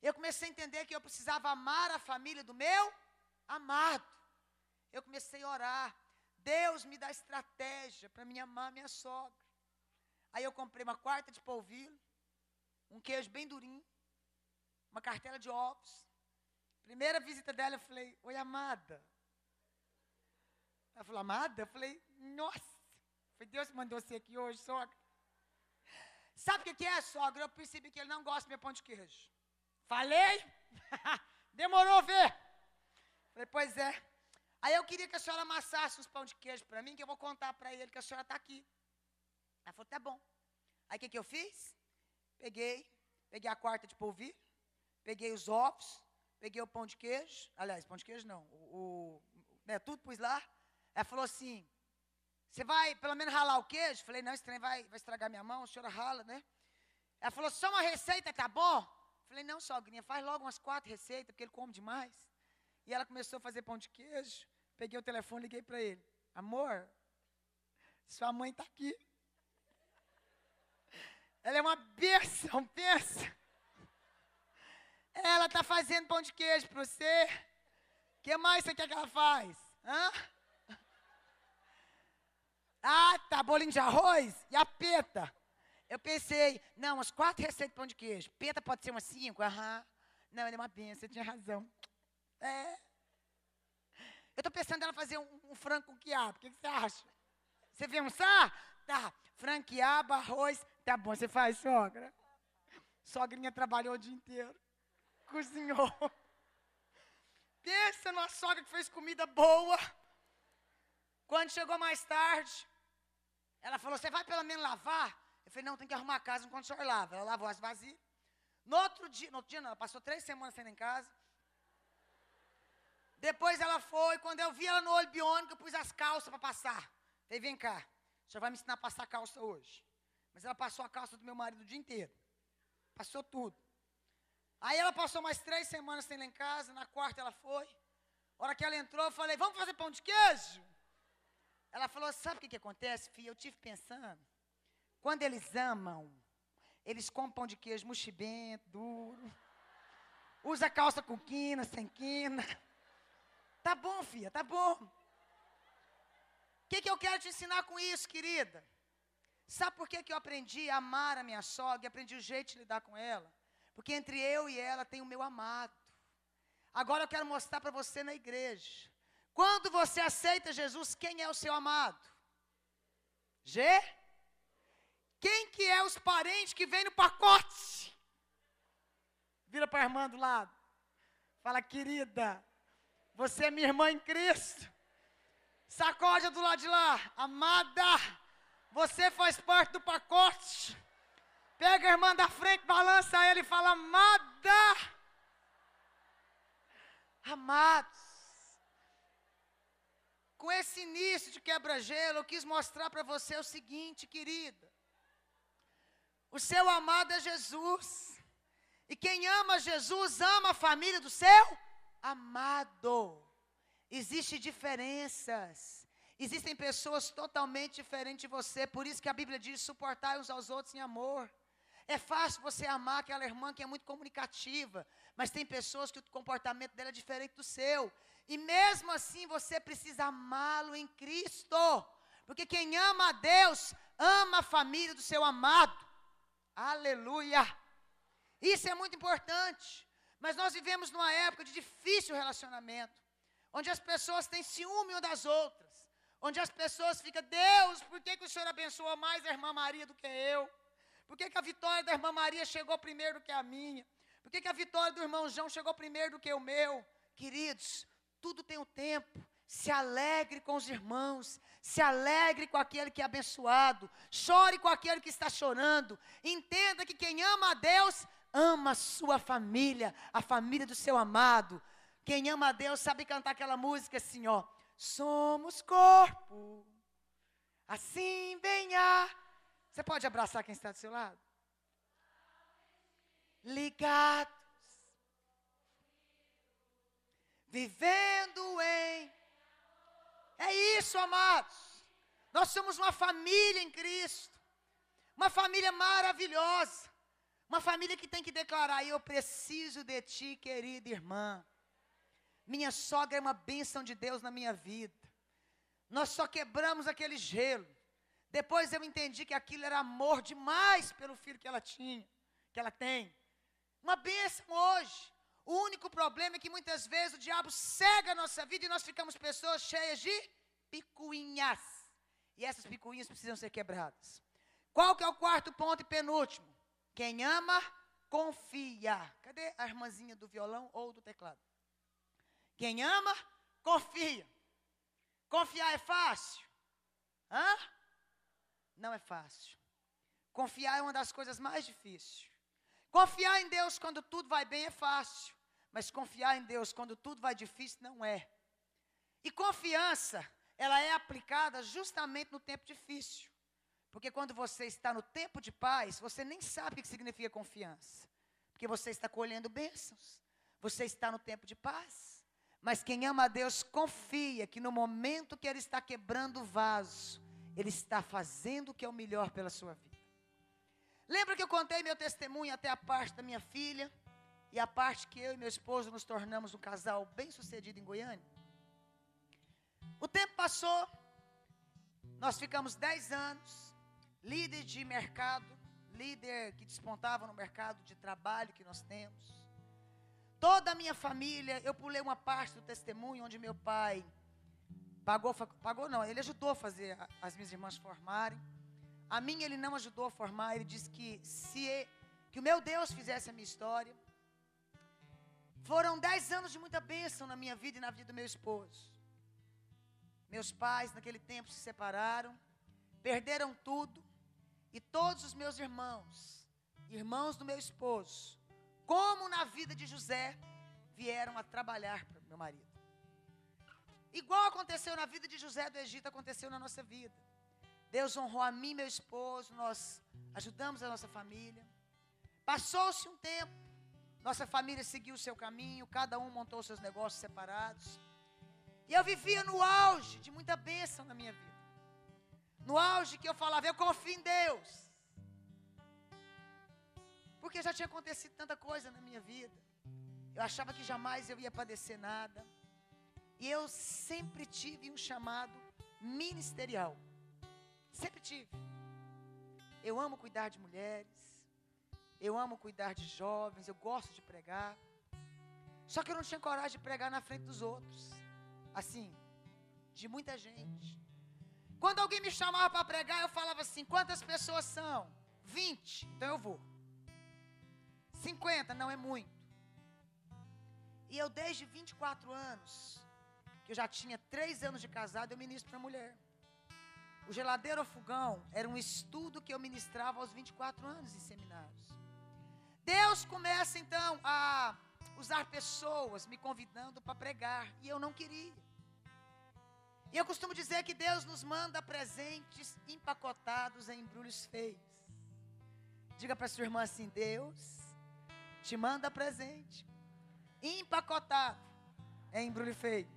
Eu comecei a entender que eu precisava amar a família do meu amado. Eu comecei a orar. Deus me dá estratégia para me amar minha sogra. Aí eu comprei uma quarta de polvilho, um queijo bem durinho, uma cartela de ovos. Primeira visita dela, eu falei, oi, amada. Ela falou, amada? Eu falei, nossa, foi Deus que mandou você aqui hoje, sogra. Sabe o que é, sogra? Eu percebi que ele não gosta do meu pão de queijo. Falei? <laughs> Demorou ver. Falei, pois é. Aí eu queria que a senhora amassasse uns pão de queijo para mim, que eu vou contar para ele que a senhora está aqui. Ela falou, tá bom. Aí o que, que eu fiz? Peguei, peguei a quarta de polvilho, peguei os ovos, peguei o pão de queijo. Aliás, pão de queijo não. O, o né, tudo pus lá. Ela falou assim: você vai pelo menos ralar o queijo? Falei, não, esse trem vai, vai estragar minha mão, a senhora rala, né? Ela falou, só uma receita, tá bom? Falei, não, sogrinha, faz logo umas quatro receitas, porque ele come demais. E ela começou a fazer pão de queijo. Peguei o telefone, liguei para ele. Amor, sua mãe está aqui. Ela é uma bênção, pensa. Ela está fazendo pão de queijo para você. O que mais você quer que ela faz? Hã? Ah, tá, bolinho de arroz e a peta. Eu pensei, não, umas quatro receitas de pão de queijo. Peta pode ser umas cinco? Aham. Não, ele é uma benção, você tinha razão. É. Eu estou pensando ela fazer um, um frango com quiabo. O que, que, você acha? Você um sá? Tá. Frango, quiabo, arroz. Tá bom, você faz, sogra. Sogrinha trabalhou o dia inteiro. Cozinhou. Pensa numa sogra que fez comida boa. Quando chegou mais tarde, ela falou: Você vai pelo menos lavar? Eu falei: Não, tem que arrumar a casa enquanto o senhor lava. Ela lavou as vasilhas. No outro dia, no outro dia não, ela passou três semanas saindo em casa. Depois ela foi, quando eu vi ela no olho biônico, eu pus as calças para passar. Falei: Vem cá, o senhor vai me ensinar a passar calça hoje. Mas ela passou a calça do meu marido o dia inteiro. Passou tudo. Aí ela passou mais três semanas sem lá em casa. Na quarta ela foi. A hora que ela entrou, eu falei: Vamos fazer pão de queijo? Ela falou: Sabe o que, que acontece, filha? Eu tive pensando. Quando eles amam, eles compram pão de queijo mochibento, duro. Usa calça com quina, sem quina. Tá bom, filha, tá bom. O que, que eu quero te ensinar com isso, querida? Sabe por que, que eu aprendi a amar a minha sogra, aprendi o jeito de lidar com ela? Porque entre eu e ela tem o meu amado. Agora eu quero mostrar para você na igreja. Quando você aceita Jesus, quem é o seu amado? G? Quem que é os parentes que vem no pacote? Vira para a irmã do lado. Fala, querida, você é minha irmã em Cristo. Sacode do lado de lá. Amada, você faz parte do pacote. Pega a irmã da frente, balança ela e fala: Amada. Amados. Com esse início de quebra-gelo, eu quis mostrar para você o seguinte, querida. O seu amado é Jesus. E quem ama Jesus ama a família do seu amado. Existem diferenças. Existem pessoas totalmente diferentes de você. Por isso que a Bíblia diz: suportar uns aos outros em amor. É fácil você amar aquela irmã que é muito comunicativa, mas tem pessoas que o comportamento dela é diferente do seu. E mesmo assim você precisa amá-lo em Cristo. Porque quem ama a Deus, ama a família do seu amado. Aleluia. Isso é muito importante. Mas nós vivemos numa época de difícil relacionamento, onde as pessoas têm ciúme umas das outras, onde as pessoas ficam, Deus, por que, que o Senhor abençoa mais a irmã Maria do que eu? Por que, que a vitória da irmã Maria chegou primeiro do que a minha? Por que, que a vitória do irmão João chegou primeiro do que o meu? Queridos, tudo tem um tempo. Se alegre com os irmãos, se alegre com aquele que é abençoado, chore com aquele que está chorando. Entenda que quem ama a Deus ama a sua família, a família do seu amado. Quem ama a Deus sabe cantar aquela música assim, ó. Somos corpo, assim venha. Você pode abraçar quem está do seu lado? Ligados, vivendo em. É isso, amados. Nós somos uma família em Cristo, uma família maravilhosa. Uma família que tem que declarar: Eu preciso de ti, querida irmã. Minha sogra é uma bênção de Deus na minha vida. Nós só quebramos aquele gelo. Depois eu entendi que aquilo era amor demais pelo filho que ela tinha, que ela tem. Uma bênção hoje. O único problema é que muitas vezes o diabo cega a nossa vida e nós ficamos pessoas cheias de picuinhas. E essas picuinhas precisam ser quebradas. Qual que é o quarto ponto e penúltimo? Quem ama, confia. Cadê a irmãzinha do violão ou do teclado? Quem ama, confia. Confiar é fácil? Hã? Não é fácil. Confiar é uma das coisas mais difíceis. Confiar em Deus quando tudo vai bem é fácil. Mas confiar em Deus quando tudo vai difícil não é. E confiança, ela é aplicada justamente no tempo difícil. Porque quando você está no tempo de paz, você nem sabe o que significa confiança. Porque você está colhendo bênçãos. Você está no tempo de paz. Mas quem ama a Deus confia que no momento que Ele está quebrando o vaso, Ele está fazendo o que é o melhor pela sua vida. Lembra que eu contei meu testemunho até a parte da minha filha? E a parte que eu e meu esposo nos tornamos um casal bem sucedido em Goiânia? O tempo passou, nós ficamos 10 anos líder de mercado, líder que despontava no mercado de trabalho que nós temos. Toda a minha família, eu pulei uma parte do testemunho onde meu pai pagou, pagou não, ele ajudou a fazer as minhas irmãs formarem. A minha ele não ajudou a formar, ele disse que se que o meu Deus fizesse a minha história. Foram dez anos de muita bênção na minha vida e na vida do meu esposo. Meus pais naquele tempo se separaram, perderam tudo. E todos os meus irmãos, irmãos do meu esposo, como na vida de José, vieram a trabalhar para meu marido. Igual aconteceu na vida de José do Egito, aconteceu na nossa vida. Deus honrou a mim meu esposo, nós ajudamos a nossa família. Passou-se um tempo, nossa família seguiu o seu caminho, cada um montou seus negócios separados. E eu vivia no auge de muita bênção na minha vida. No auge que eu falava, eu confio em Deus. Porque já tinha acontecido tanta coisa na minha vida. Eu achava que jamais eu ia padecer nada. E eu sempre tive um chamado ministerial. Sempre tive. Eu amo cuidar de mulheres. Eu amo cuidar de jovens. Eu gosto de pregar. Só que eu não tinha coragem de pregar na frente dos outros. Assim, de muita gente. Quando alguém me chamava para pregar, eu falava assim: quantas pessoas são? 20, então eu vou. 50, não é muito. E eu, desde 24 anos, que eu já tinha três anos de casado, eu ministro para mulher. O geladeiro ao fogão era um estudo que eu ministrava aos 24 anos em seminários. Deus começa então a usar pessoas me convidando para pregar e eu não queria. E eu costumo dizer que Deus nos manda presentes empacotados em embrulhos feios. Diga para sua irmã assim: Deus te manda presente empacotado em embrulho feio.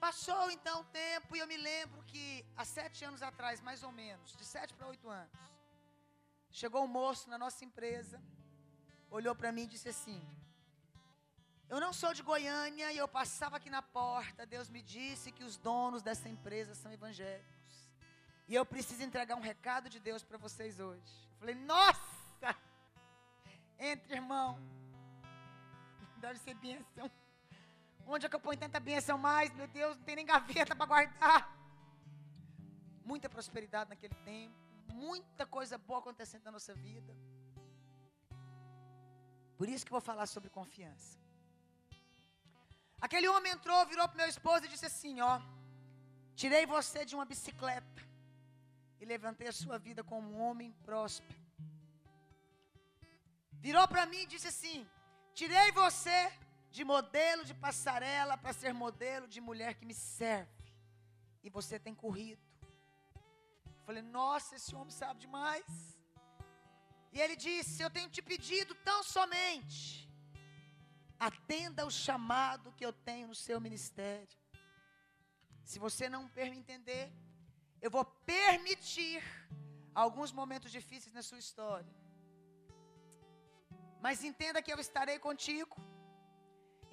Passou então o tempo e eu me lembro que há sete anos atrás, mais ou menos, de sete para oito anos, chegou um moço na nossa empresa, olhou para mim e disse assim: Eu não sou de Goiânia e eu passava aqui na porta. Deus me disse que os donos dessa empresa são evangélicos. E eu preciso entregar um recado de Deus para vocês hoje. Eu falei, nossa! Entre irmão. <laughs> Deve ser bênção. Onde é que eu ponho tanta bênção mais? Meu Deus, não tem nem gaveta para guardar. Muita prosperidade naquele tempo. Muita coisa boa acontecendo na nossa vida. Por isso que vou falar sobre confiança. Aquele homem entrou, virou para meu esposo e disse assim: Ó, tirei você de uma bicicleta e levantei a sua vida como um homem próspero. Virou para mim e disse assim: Tirei você de modelo de passarela para ser modelo de mulher que me serve. E você tem corrido. Falei: Nossa, esse homem sabe demais. E ele disse: Eu tenho te pedido tão somente. Atenda o chamado que eu tenho no seu ministério. Se você não me entender, eu vou permitir alguns momentos difíceis na sua história. Mas entenda que eu estarei contigo.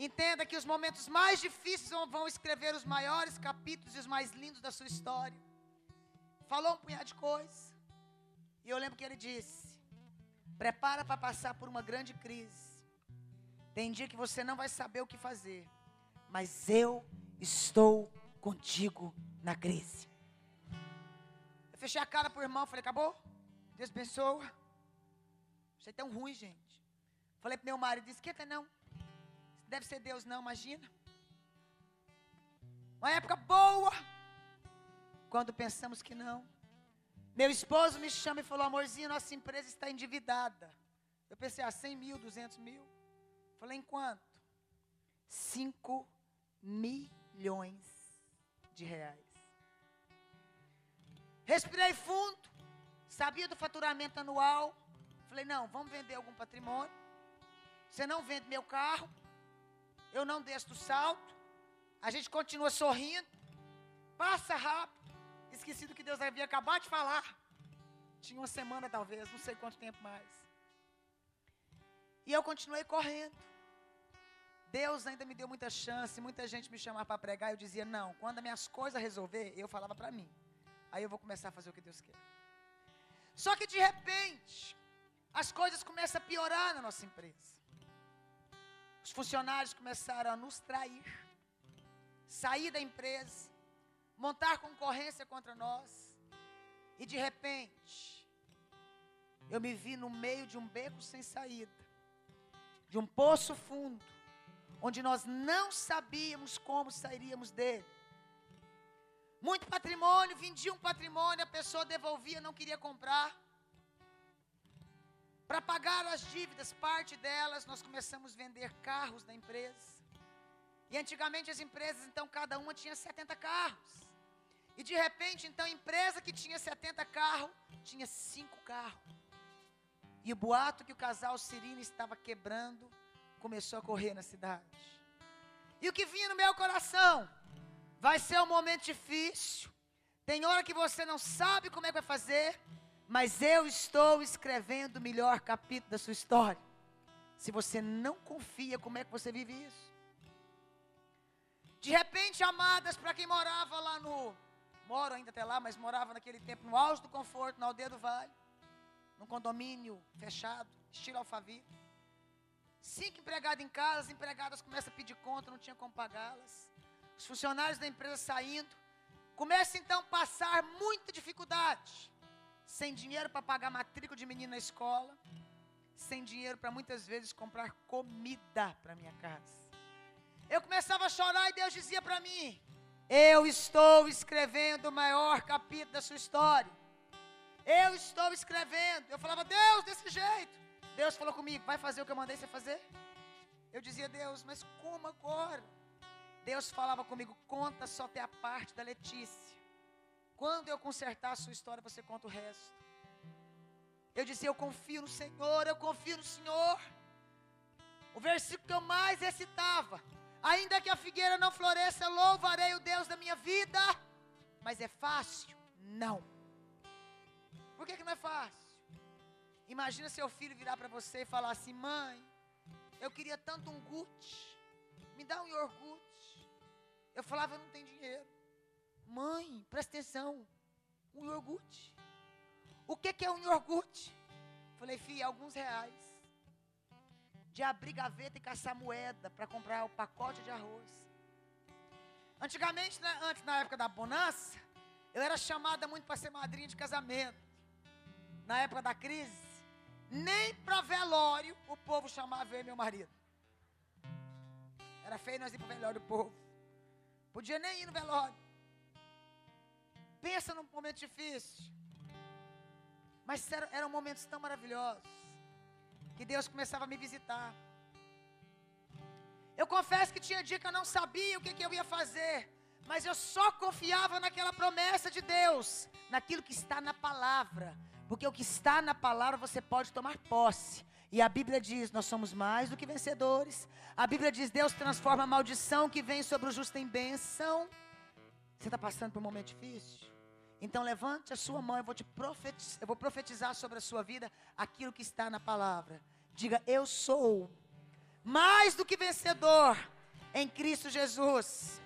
Entenda que os momentos mais difíceis vão escrever os maiores capítulos e os mais lindos da sua história. Falou um punhado de coisas. E eu lembro que ele disse: Prepara para passar por uma grande crise. Tem dia que você não vai saber o que fazer. Mas eu estou contigo na crise. Fechei a cara para o irmão, falei, acabou? Deus abençoa. Você é tão ruim, gente. Falei para meu marido, que não. Deve ser Deus, não, imagina. Uma época boa. Quando pensamos que não. Meu esposo me chama e falou, amorzinho, nossa empresa está endividada. Eu pensei, ah, 100 mil, 200 mil. Falei, em quanto? 5 milhões de reais. Respirei fundo, sabia do faturamento anual. Falei, não, vamos vender algum patrimônio. Você não vende meu carro, eu não desço do salto. A gente continua sorrindo. Passa rápido. Esqueci do que Deus havia acabado de falar. Tinha uma semana talvez, não sei quanto tempo mais. E eu continuei correndo. Deus ainda me deu muita chance, muita gente me chamava para pregar, eu dizia, não, quando as minhas coisas resolver, eu falava para mim. Aí eu vou começar a fazer o que Deus quer. Só que de repente, as coisas começam a piorar na nossa empresa. Os funcionários começaram a nos trair, sair da empresa, montar concorrência contra nós. E de repente, eu me vi no meio de um beco sem saída, de um poço fundo, onde nós não sabíamos como sairíamos dele. Muito patrimônio, vendia um patrimônio, a pessoa devolvia, não queria comprar. Para pagar as dívidas, parte delas, nós começamos a vender carros da empresa. E antigamente as empresas, então, cada uma tinha 70 carros. E de repente, então, a empresa que tinha 70 carros, tinha 5 carros. E o boato que o casal Sirino estava quebrando, começou a correr na cidade. E o que vinha no meu coração? Vai ser um momento difícil. Tem hora que você não sabe como é que vai fazer. Mas eu estou escrevendo o melhor capítulo da sua história. Se você não confia, como é que você vive isso? De repente, amadas, para quem morava lá no. Moro ainda até lá, mas morava naquele tempo no auge do conforto, na aldeia do Vale. Num condomínio fechado, estilo alfaville. Cinco empregados em casa, as empregadas começam a pedir conta, não tinha como pagá-las os funcionários da empresa saindo. Começa então a passar muita dificuldade. Sem dinheiro para pagar matrícula de menino na escola. sem dinheiro para muitas vezes comprar comida para minha casa. Eu começava a chorar e Deus dizia para mim: Eu estou escrevendo o maior capítulo da sua história. Eu estou escrevendo. Eu falava, Deus, desse jeito. Deus falou comigo: Vai fazer o que eu mandei você fazer? Eu dizia, Deus, mas como agora? Deus falava comigo: Conta só até a parte da Letícia. Quando eu consertar a sua história, você conta o resto. Eu dizia: Eu confio no Senhor, eu confio no Senhor. O versículo que eu mais recitava: Ainda que a figueira não floresça, louvarei o Deus da minha vida. Mas é fácil? Não. Por que, que não é fácil? Imagina seu filho virar para você e falar assim: Mãe, eu queria tanto um Gucci. Me dá um iogurte. Eu falava: Eu não tenho dinheiro. Mãe, presta atenção. Um iogurte. O que, que é um iogurte? Falei, filha, alguns reais. De abrir gaveta e caçar moeda para comprar o pacote de arroz. Antigamente, né, antes na época da bonança, eu era chamada muito para ser madrinha de casamento. Na época da crise, nem para velório o povo chamava eu meu marido. Era feio nós ir para velório do povo. Podia nem ir no velório. Pensa num momento difícil. Mas eram, eram momentos tão maravilhosos. Que Deus começava a me visitar. Eu confesso que tinha dia que eu não sabia o que, que eu ia fazer. Mas eu só confiava naquela promessa de Deus. Naquilo que está na palavra. Porque o que está na palavra você pode tomar posse. E a Bíblia diz: nós somos mais do que vencedores. A Bíblia diz: Deus transforma a maldição que vem sobre o justo em bênção. Você está passando por um momento difícil? Então levante a sua mão, eu vou te profetizar, eu vou profetizar sobre a sua vida aquilo que está na palavra. Diga: Eu sou mais do que vencedor em Cristo Jesus.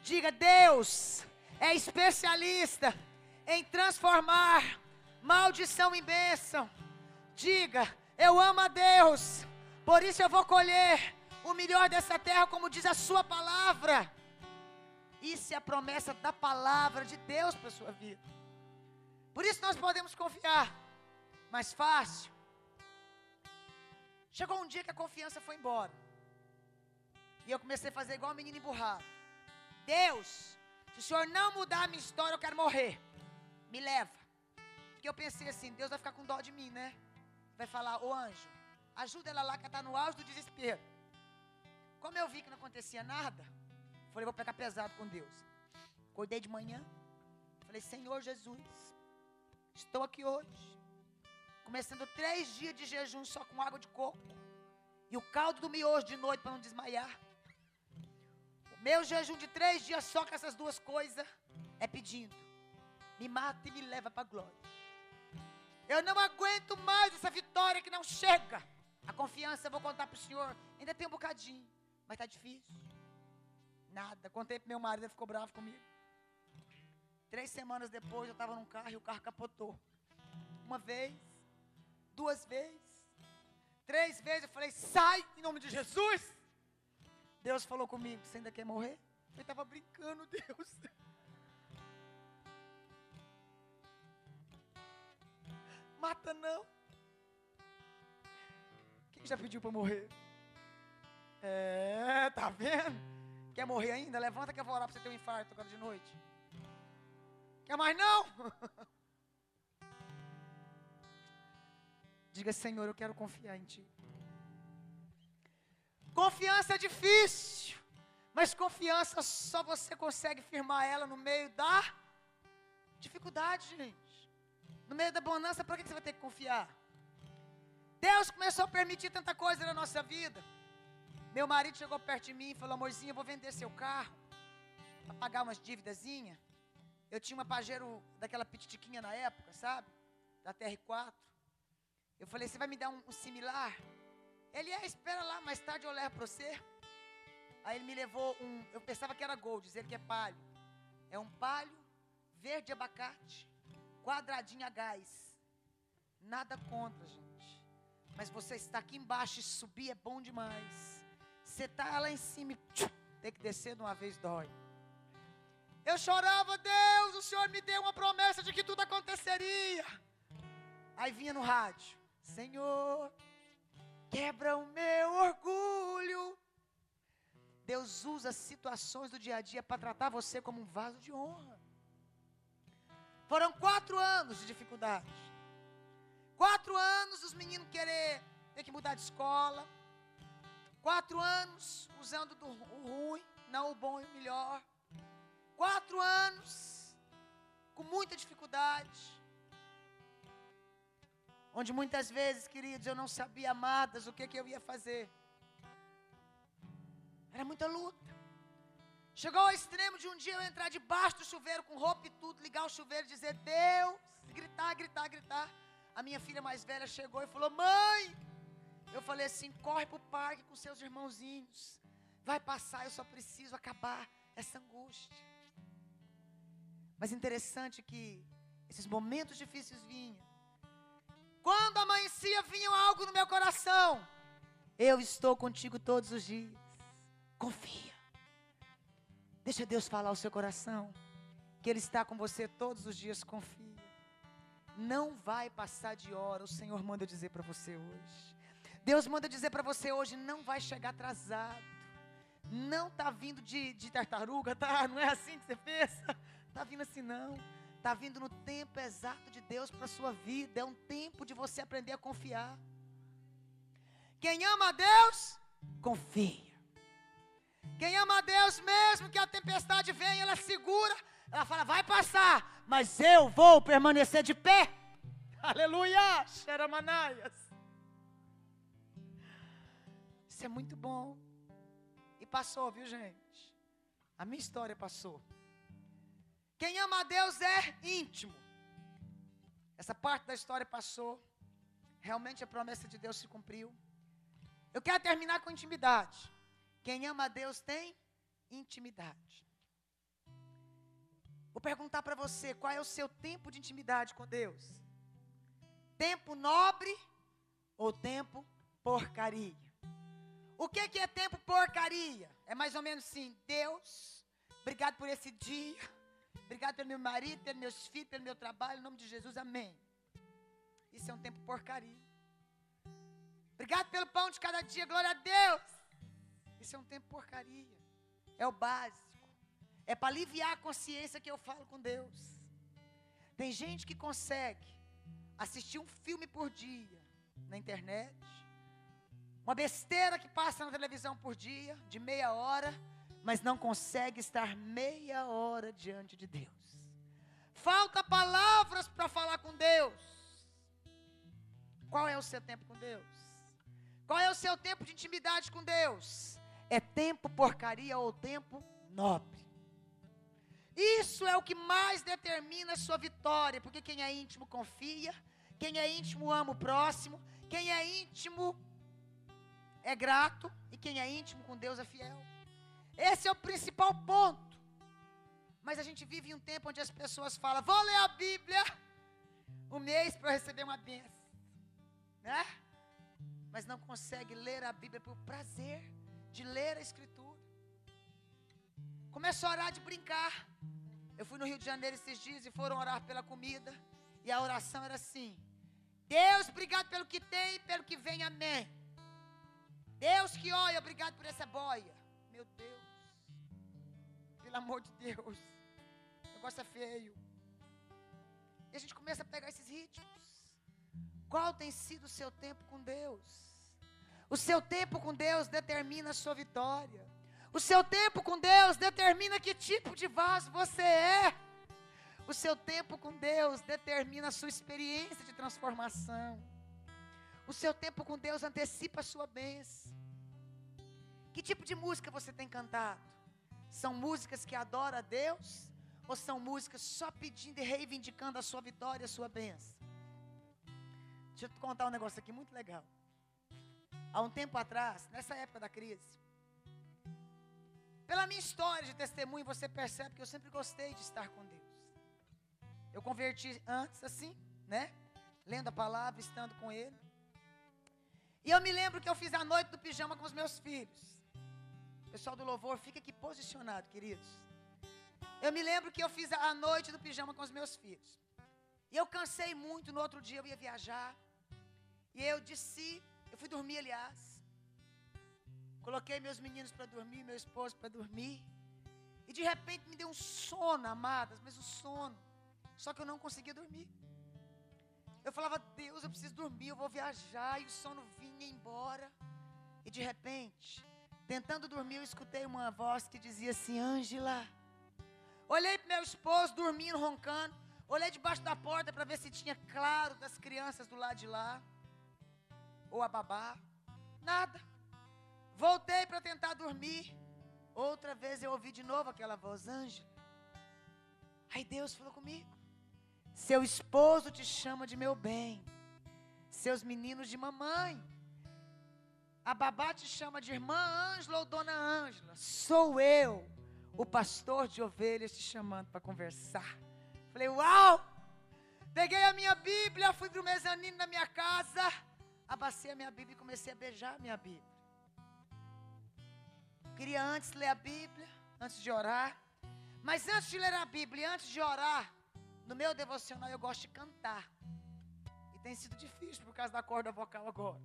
Diga: Deus é especialista em transformar maldição em bênção. Diga: Eu amo a Deus, por isso eu vou colher o melhor dessa terra, como diz a Sua palavra. Isso é a promessa da palavra de Deus para a sua vida. Por isso nós podemos confiar. Mais fácil. Chegou um dia que a confiança foi embora. E eu comecei a fazer igual a menina emburrada. Deus, se o Senhor não mudar a minha história, eu quero morrer. Me leva. Porque eu pensei assim, Deus vai ficar com dó de mim, né? Vai falar, ô anjo, ajuda ela lá que está no auge do desespero. Como eu vi que não acontecia nada, Falei, vou pegar pesado com Deus. Acordei de manhã. Falei, Senhor Jesus, estou aqui hoje. Começando três dias de jejum só com água de coco. E o caldo do miojo de noite para não desmaiar. O meu jejum de três dias só com essas duas coisas é pedindo. Me mata e me leva para a glória. Eu não aguento mais essa vitória que não chega. A confiança eu vou contar para o Senhor. Ainda tem um bocadinho, mas está difícil. Nada. Contei pro meu marido, ele ficou bravo comigo. Três semanas depois eu estava num carro e o carro capotou. Uma vez, duas vezes, três vezes eu falei, sai em nome de Jesus. Deus falou comigo, você ainda quer morrer? Eu estava brincando, <laughs> Deus. Mata não. Quem já pediu para morrer? É, tá vendo? Quer morrer ainda? Levanta que eu vou orar para você ter um infarto agora de noite. Quer mais não? <laughs> Diga, Senhor, eu quero confiar em Ti. Confiança é difícil, mas confiança só você consegue firmar ela no meio da dificuldade, gente. No meio da bonança, para que você vai ter que confiar? Deus começou a permitir tanta coisa na nossa vida. Meu marido chegou perto de mim e falou: Amorzinho, eu vou vender seu carro para pagar umas dívidazinhas. Eu tinha uma Pajero daquela pititiquinha na época, sabe? Da TR4. Eu falei: Você vai me dar um, um similar? Ele é, espera lá, mais tarde eu levo para você. Aí ele me levou um, eu pensava que era Gold, diz ele que é palho. É um palho verde abacate, quadradinho a gás. Nada contra, gente. Mas você está aqui embaixo e subir é bom demais. Você está lá em cima e tchum, tem que descer de uma vez dói. Eu chorava, Deus, o Senhor me deu uma promessa de que tudo aconteceria. Aí vinha no rádio, Senhor, quebra o meu orgulho. Deus usa situações do dia a dia para tratar você como um vaso de honra. Foram quatro anos de dificuldade. Quatro anos os meninos querer ter que mudar de escola. Quatro anos usando do, o ruim, não o bom e o melhor. Quatro anos com muita dificuldade. Onde muitas vezes, queridos, eu não sabia, amadas, o que, que eu ia fazer. Era muita luta. Chegou ao extremo de um dia eu entrar debaixo do chuveiro com roupa e tudo, ligar o chuveiro dizer, Deus, gritar, gritar, gritar. A minha filha mais velha chegou e falou, mãe. Eu falei assim, corre para o parque com seus irmãozinhos. Vai passar, eu só preciso acabar essa angústia. Mas interessante que esses momentos difíceis vinham. Quando amanhecia, vinha algo no meu coração. Eu estou contigo todos os dias. Confia. Deixa Deus falar ao seu coração. Que Ele está com você todos os dias. Confia. Não vai passar de hora. O Senhor manda dizer para você hoje. Deus manda dizer para você hoje: não vai chegar atrasado. Não está vindo de, de tartaruga, tá? Não é assim que você pensa? Está vindo assim, não. Está vindo no tempo exato de Deus para sua vida. É um tempo de você aprender a confiar. Quem ama a Deus, confia. Quem ama a Deus, mesmo que a tempestade venha, ela segura, ela fala, vai passar, mas eu vou permanecer de pé. <laughs> Aleluia, Xeramanaias. Isso é muito bom. E passou, viu, gente? A minha história passou. Quem ama a Deus é íntimo. Essa parte da história passou. Realmente a promessa de Deus se cumpriu. Eu quero terminar com intimidade. Quem ama a Deus tem intimidade. Vou perguntar para você, qual é o seu tempo de intimidade com Deus? Tempo nobre ou tempo porcaria? O que, que é tempo porcaria? É mais ou menos assim, Deus, obrigado por esse dia, obrigado pelo meu marido, pelos meus filhos, pelo meu trabalho, em nome de Jesus, amém. Isso é um tempo porcaria. Obrigado pelo pão de cada dia, glória a Deus. Isso é um tempo porcaria. É o básico. É para aliviar a consciência que eu falo com Deus. Tem gente que consegue assistir um filme por dia na internet. Uma besteira que passa na televisão por dia, de meia hora, mas não consegue estar meia hora diante de Deus. Falta palavras para falar com Deus. Qual é o seu tempo com Deus? Qual é o seu tempo de intimidade com Deus? é tempo porcaria ou tempo nobre. Isso é o que mais determina a sua vitória, porque quem é íntimo confia, quem é íntimo ama o próximo, quem é íntimo é grato e quem é íntimo com Deus é fiel. Esse é o principal ponto. Mas a gente vive em um tempo onde as pessoas falam: "Vou ler a Bíblia um mês para receber uma bênção", né? Mas não consegue ler a Bíblia por prazer de ler a Escritura. Começou a orar de brincar. Eu fui no Rio de Janeiro esses dias e foram orar pela comida. E a oração era assim: Deus, obrigado pelo que tem e pelo que vem, amém. Deus que olha, obrigado por essa boia. Meu Deus, pelo amor de Deus, o negócio é feio. E a gente começa a pegar esses ritmos. Qual tem sido o seu tempo com Deus? O seu tempo com Deus determina a sua vitória. O seu tempo com Deus determina que tipo de vaso você é. O seu tempo com Deus determina a sua experiência de transformação. O seu tempo com Deus antecipa a sua bênção. Que tipo de música você tem cantado? São músicas que adoram a Deus? Ou são músicas só pedindo e reivindicando a sua vitória, a sua bênção? Deixa eu te contar um negócio aqui muito legal. Há um tempo atrás, nessa época da crise, pela minha história de testemunho, você percebe que eu sempre gostei de estar com Deus. Eu converti antes assim, né? Lendo a palavra, estando com Ele. E eu me lembro que eu fiz a noite do pijama com os meus filhos. Pessoal do louvor, fica aqui posicionado, queridos. Eu me lembro que eu fiz a noite do pijama com os meus filhos. E eu cansei muito, no outro dia eu ia viajar. E eu disse Eu fui dormir, aliás. Coloquei meus meninos para dormir, meu esposo para dormir. E de repente me deu um sono, amadas, mas um sono. Só que eu não conseguia dormir. Eu falava, Deus, eu preciso dormir, eu vou viajar. E o sono vinha embora. E de repente, tentando dormir, eu escutei uma voz que dizia assim: Ângela. Olhei para meu esposo dormindo, roncando. Olhei debaixo da porta para ver se tinha claro das crianças do lado de lá. Ou a babá. Nada. Voltei para tentar dormir. Outra vez eu ouvi de novo aquela voz, Ângela. Aí Deus falou comigo. Seu esposo te chama de meu bem. Seus meninos de mamãe. A babá te chama de irmã Ângela ou dona Ângela. Sou eu, o pastor de ovelhas, te chamando para conversar. Falei, uau! Peguei a minha Bíblia, fui para o mezanino da minha casa, abacei a minha Bíblia e comecei a beijar a minha Bíblia. Queria antes ler a Bíblia, antes de orar. Mas antes de ler a Bíblia, antes de orar, no meu devocional eu gosto de cantar. E tem sido difícil por causa da corda vocal agora.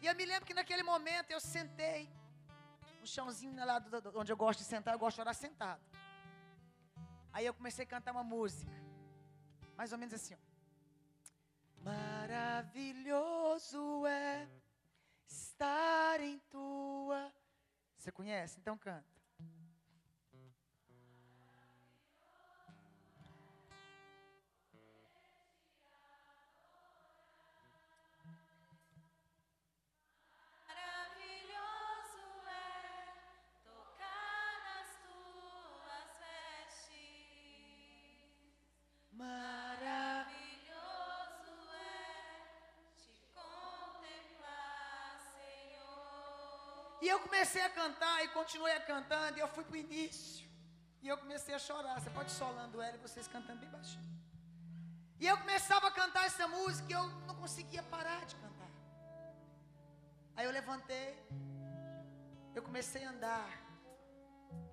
E eu me lembro que naquele momento eu sentei no chãozinho lá do, onde eu gosto de sentar, eu gosto de orar sentado. Aí eu comecei a cantar uma música. Mais ou menos assim, ó. Maravilhoso é estar em tua. Você conhece? Então canta. Comecei a cantar e continuei cantando, e eu fui para o início. E eu comecei a chorar. Você pode ir solando ela e vocês cantando bem baixinho. E eu começava a cantar essa música e eu não conseguia parar de cantar. Aí eu levantei, eu comecei a andar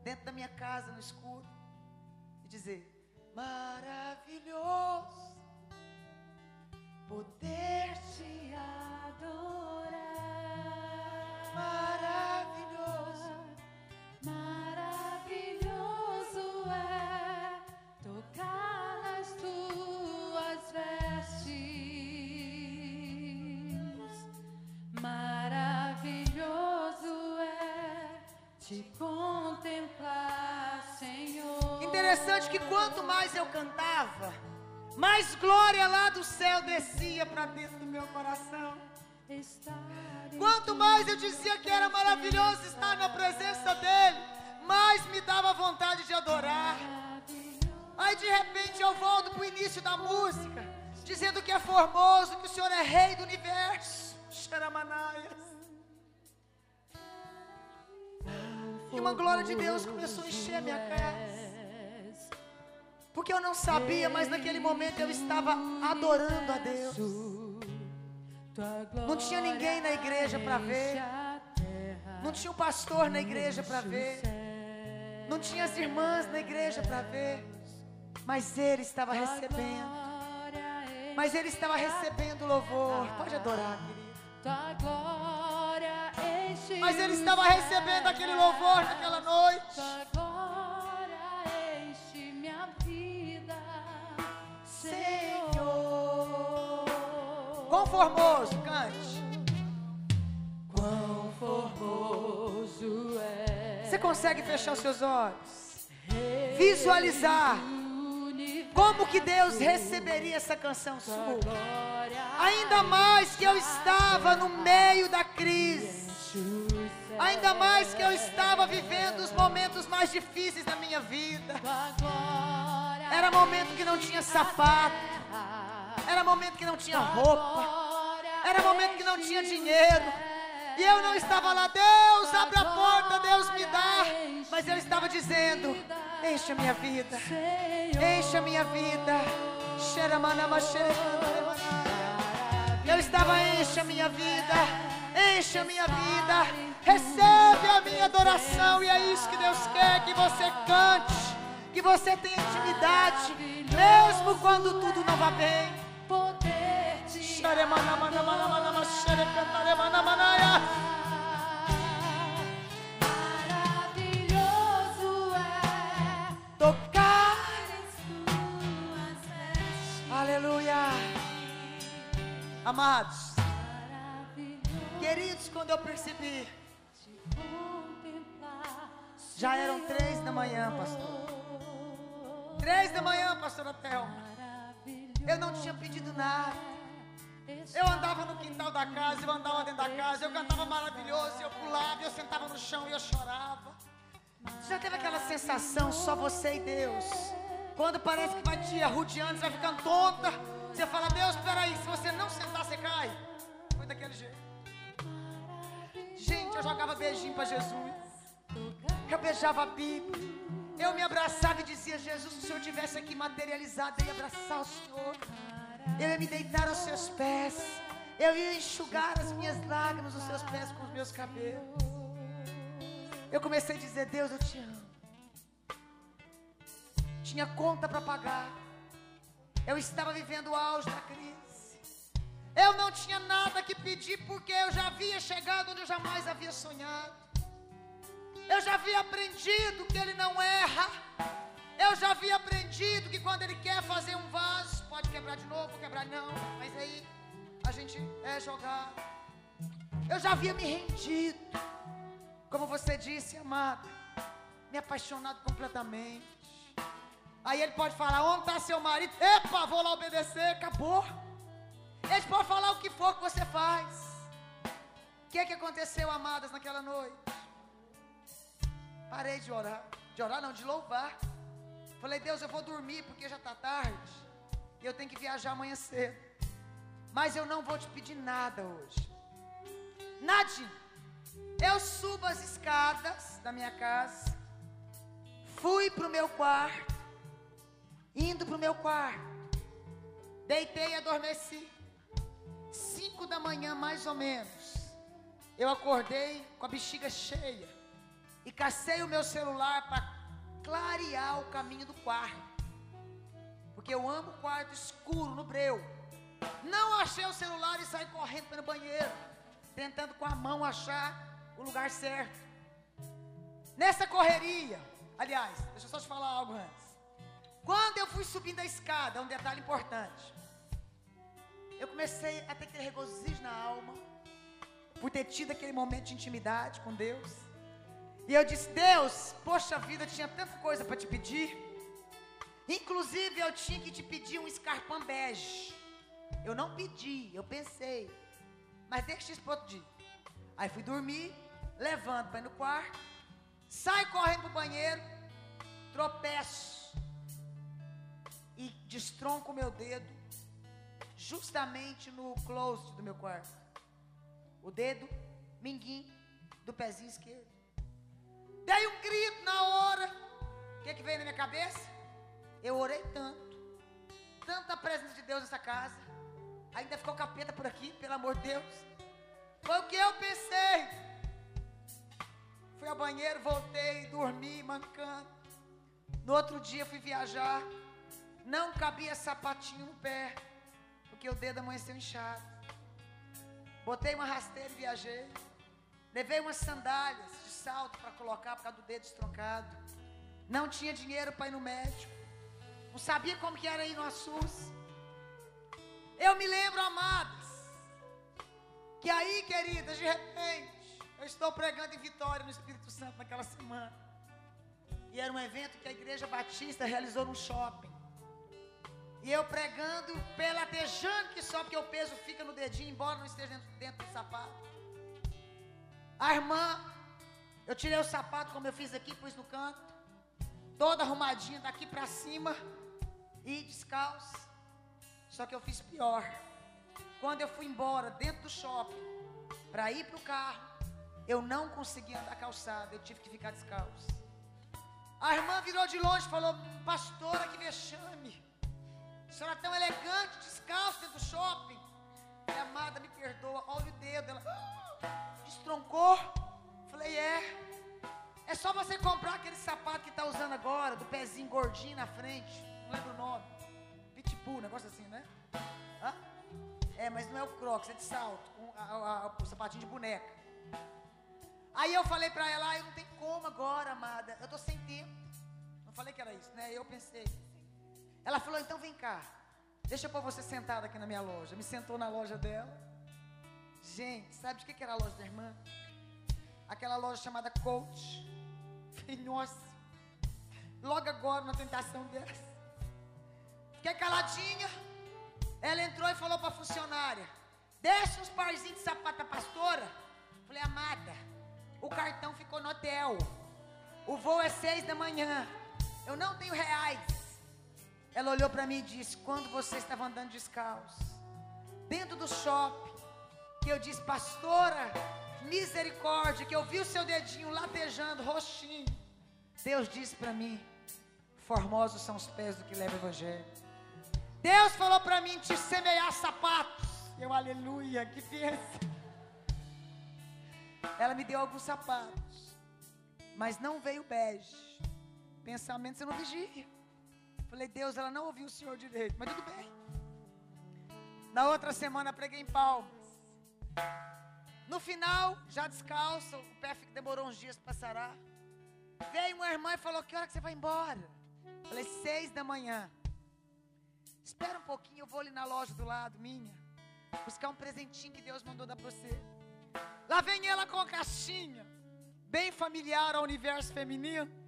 dentro da minha casa no escuro e dizer: Maravilhoso poder te adorar. Maravilhoso, te contemplar, Senhor. Interessante que quanto mais eu cantava, mais glória lá do céu descia para dentro do meu coração. Quanto mais eu dizia que era maravilhoso estar na presença dEle, mais me dava vontade de adorar. Aí de repente eu volto para o início da música, dizendo que é formoso, que o Senhor é rei do universo. Xaramanaias. E uma glória de Deus começou a encher minha casa. Porque eu não sabia, mas naquele momento eu estava adorando a Deus. Não tinha ninguém na igreja para ver. Não tinha o um pastor na igreja para ver. Não tinha as irmãs na igreja para ver. Mas ele estava recebendo. Mas ele estava recebendo louvor. Pode adorar, querido. Mas ele estava recebendo aquele louvor naquela noite. Quão formoso, cante. Quão formoso é. Você consegue fechar seus olhos? Visualizar como que Deus receberia essa canção sua. Ainda mais que eu estava no meio da crise. Ainda mais que eu estava vivendo os momentos mais difíceis da minha vida. Era momento que não tinha sapato. Era momento que não tinha roupa. Era momento que não tinha dinheiro. E eu não estava lá, Deus, abre a porta, Deus me dá. Mas eu estava dizendo: Enche a minha vida, enche a minha vida. Eu estava, enche a minha vida, enche a minha vida. Recebe a minha adoração, e é isso que Deus quer: que você cante, que você tenha intimidade, mesmo quando tudo não vá bem. Maravilhoso é Tocar. em suas vestes. Aleluia. Amados, Quando eu percebi, já eram três da manhã, pastor. Três da manhã, pastora Thelma. Eu não tinha pedido nada. Eu andava no quintal da casa, eu andava dentro da casa, eu cantava maravilhoso, eu pulava, eu sentava no chão e eu chorava. Você já teve aquela sensação, só você e Deus? Quando parece que vai te arrudeando, você vai ficando tonta. Você fala, Deus, peraí, se você não sentar, você cai. Foi daquele jeito. Gente, eu jogava beijinho para Jesus. Eu beijava a Bíblia. Eu me abraçava e dizia, Jesus, se Senhor tivesse aqui materializado, eu ia abraçar o Senhor. Eu ia me deitar aos seus pés. Eu ia enxugar as minhas lágrimas nos seus pés com os meus cabelos. Eu comecei a dizer, Deus, eu te amo. Tinha conta para pagar. Eu estava vivendo o auge da crise. Eu não tinha nada que pedir porque eu já havia chegado onde eu jamais havia sonhado. Eu já havia aprendido que ele não erra. Eu já havia aprendido que quando ele quer fazer um vaso, pode quebrar de novo, quebrar não, mas aí a gente é jogado. Eu já havia me rendido. Como você disse, amada, me apaixonado completamente. Aí ele pode falar, onde está seu marido? Epa, vou lá obedecer, acabou. Ele pode falar o que for que você faz. O que, que aconteceu, amadas, naquela noite? Parei de orar. De orar não, de louvar. Falei, Deus, eu vou dormir porque já está tarde. E eu tenho que viajar amanhã cedo. Mas eu não vou te pedir nada hoje. Nadinho, eu subo as escadas da minha casa. Fui pro meu quarto. Indo pro meu quarto. Deitei e adormeci. Cinco da manhã, mais ou menos. Eu acordei com a bexiga cheia. E cacei o meu celular para clarear o caminho do quarto. Porque eu amo o quarto escuro, no breu. Não achei o celular e saí correndo para o banheiro. Tentando com a mão achar o lugar certo. Nessa correria, aliás, deixa eu só te falar algo antes. Quando eu fui subindo a escada, um detalhe importante. Eu comecei a ter aquele regozijo na alma. Por ter tido aquele momento de intimidade com Deus. E eu disse: Deus, poxa vida, eu tinha tanta coisa para te pedir. Inclusive, eu tinha que te pedir um escarpão bege. Eu não pedi, eu pensei. Mas deixa isso para outro dia. Aí fui dormir, levanto para ir no quarto, saio correndo para o banheiro, tropeço e destronco o meu dedo justamente no closet do meu quarto. O dedo minguim do pezinho esquerdo. Dei um grito na hora. O que, que veio na minha cabeça? Eu orei tanto. Tanta presença de Deus nessa casa. Ainda ficou capeta por aqui, pelo amor de Deus. Foi o que eu pensei. Fui ao banheiro, voltei, dormi, mancando. No outro dia fui viajar. Não cabia sapatinho no pé. Porque o dedo amanheceu inchado. Botei uma rasteira e viajei. Levei umas sandálias de salto para colocar por causa do dedo estroncado. Não tinha dinheiro para ir no médico. Não sabia como que era ir no SUS. Eu me lembro, amadas, que aí, queridas, de repente, eu estou pregando em Vitória no Espírito Santo naquela semana. E era um evento que a Igreja Batista realizou num shopping. E eu pregando, pelatejando que só porque o peso fica no dedinho, embora não esteja dentro, dentro do sapato. A irmã, eu tirei o sapato como eu fiz aqui, pus no canto. Toda arrumadinha daqui para cima. E descalço. Só que eu fiz pior. Quando eu fui embora dentro do shopping para ir para o carro, eu não consegui andar calçada, eu tive que ficar descalço. A irmã virou de longe e falou: Pastora, que vexame. A senhora é tão elegante, descalço dentro do shopping. Falei, amada, me perdoa, olha o dedo. Ela "Ah, <gasps> destroncou. Falei, é. É só você comprar aquele sapato que está usando agora, do pezinho gordinho na frente. Não lembro o nome. Pitbull, negócio assim, né? Hã? É, mas não é o crocs, é de salto, a- a- o sapatinho de boneca. Aí eu falei pra ela, ah, eu não tenho como agora, amada, eu tô sem tempo. Não falei que era isso, né? Eu pensei. Ela falou, então vem cá, deixa eu pôr você sentada aqui na minha loja. Me sentou na loja dela. Gente, sabe de que que era a loja da irmã? Aquela loja chamada Coach. Falei, nossa, logo agora uma tentação dessa. Fiquei caladinha. Ela entrou e falou para a funcionária: Desce uns parzinhos de sapato pastora. Falei, amada, o cartão ficou no hotel. O voo é seis da manhã. Eu não tenho reais. Ela olhou para mim e disse: Quando você estava andando descalço, dentro do shopping, que eu disse, pastora, misericórdia, que eu vi o seu dedinho latejando, roxinho. Deus disse para mim: Formosos são os pés do que leva o evangelho. Deus falou para mim te semear sapatos. Eu, aleluia, que pensa. Ela me deu alguns sapatos, mas não veio bege. Pensamento você não vigia. Falei, Deus, ela não ouviu o Senhor direito, mas tudo bem. Na outra semana preguei em Palmas. No final, já descalço, o pé demorou uns dias para sarar. Veio uma irmã e falou: Que hora que você vai embora? Falei: Seis da manhã. Espera um pouquinho, eu vou ali na loja do lado, minha. Buscar um presentinho que Deus mandou dar para você. Lá vem ela com a caixinha, bem familiar ao universo feminino.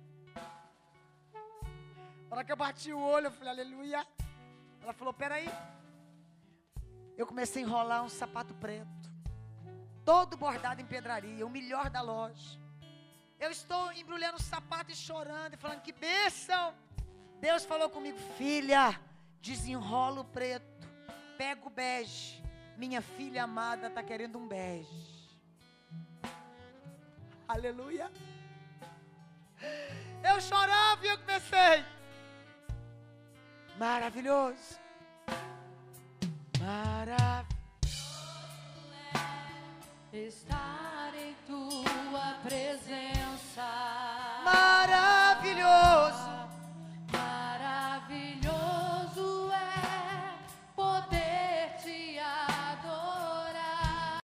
Na hora que eu bati o olho, eu falei: Aleluia. Ela falou: Peraí. Eu comecei a enrolar um sapato preto, todo bordado em pedraria, o melhor da loja. Eu estou embrulhando o sapato e chorando e falando: Que bênção! Deus falou comigo, filha, desenrola o preto, pega o bege. Minha filha amada está querendo um bege. Aleluia. Eu chorava e eu comecei maravilhoso. Maravilhoso é estar em tua presença.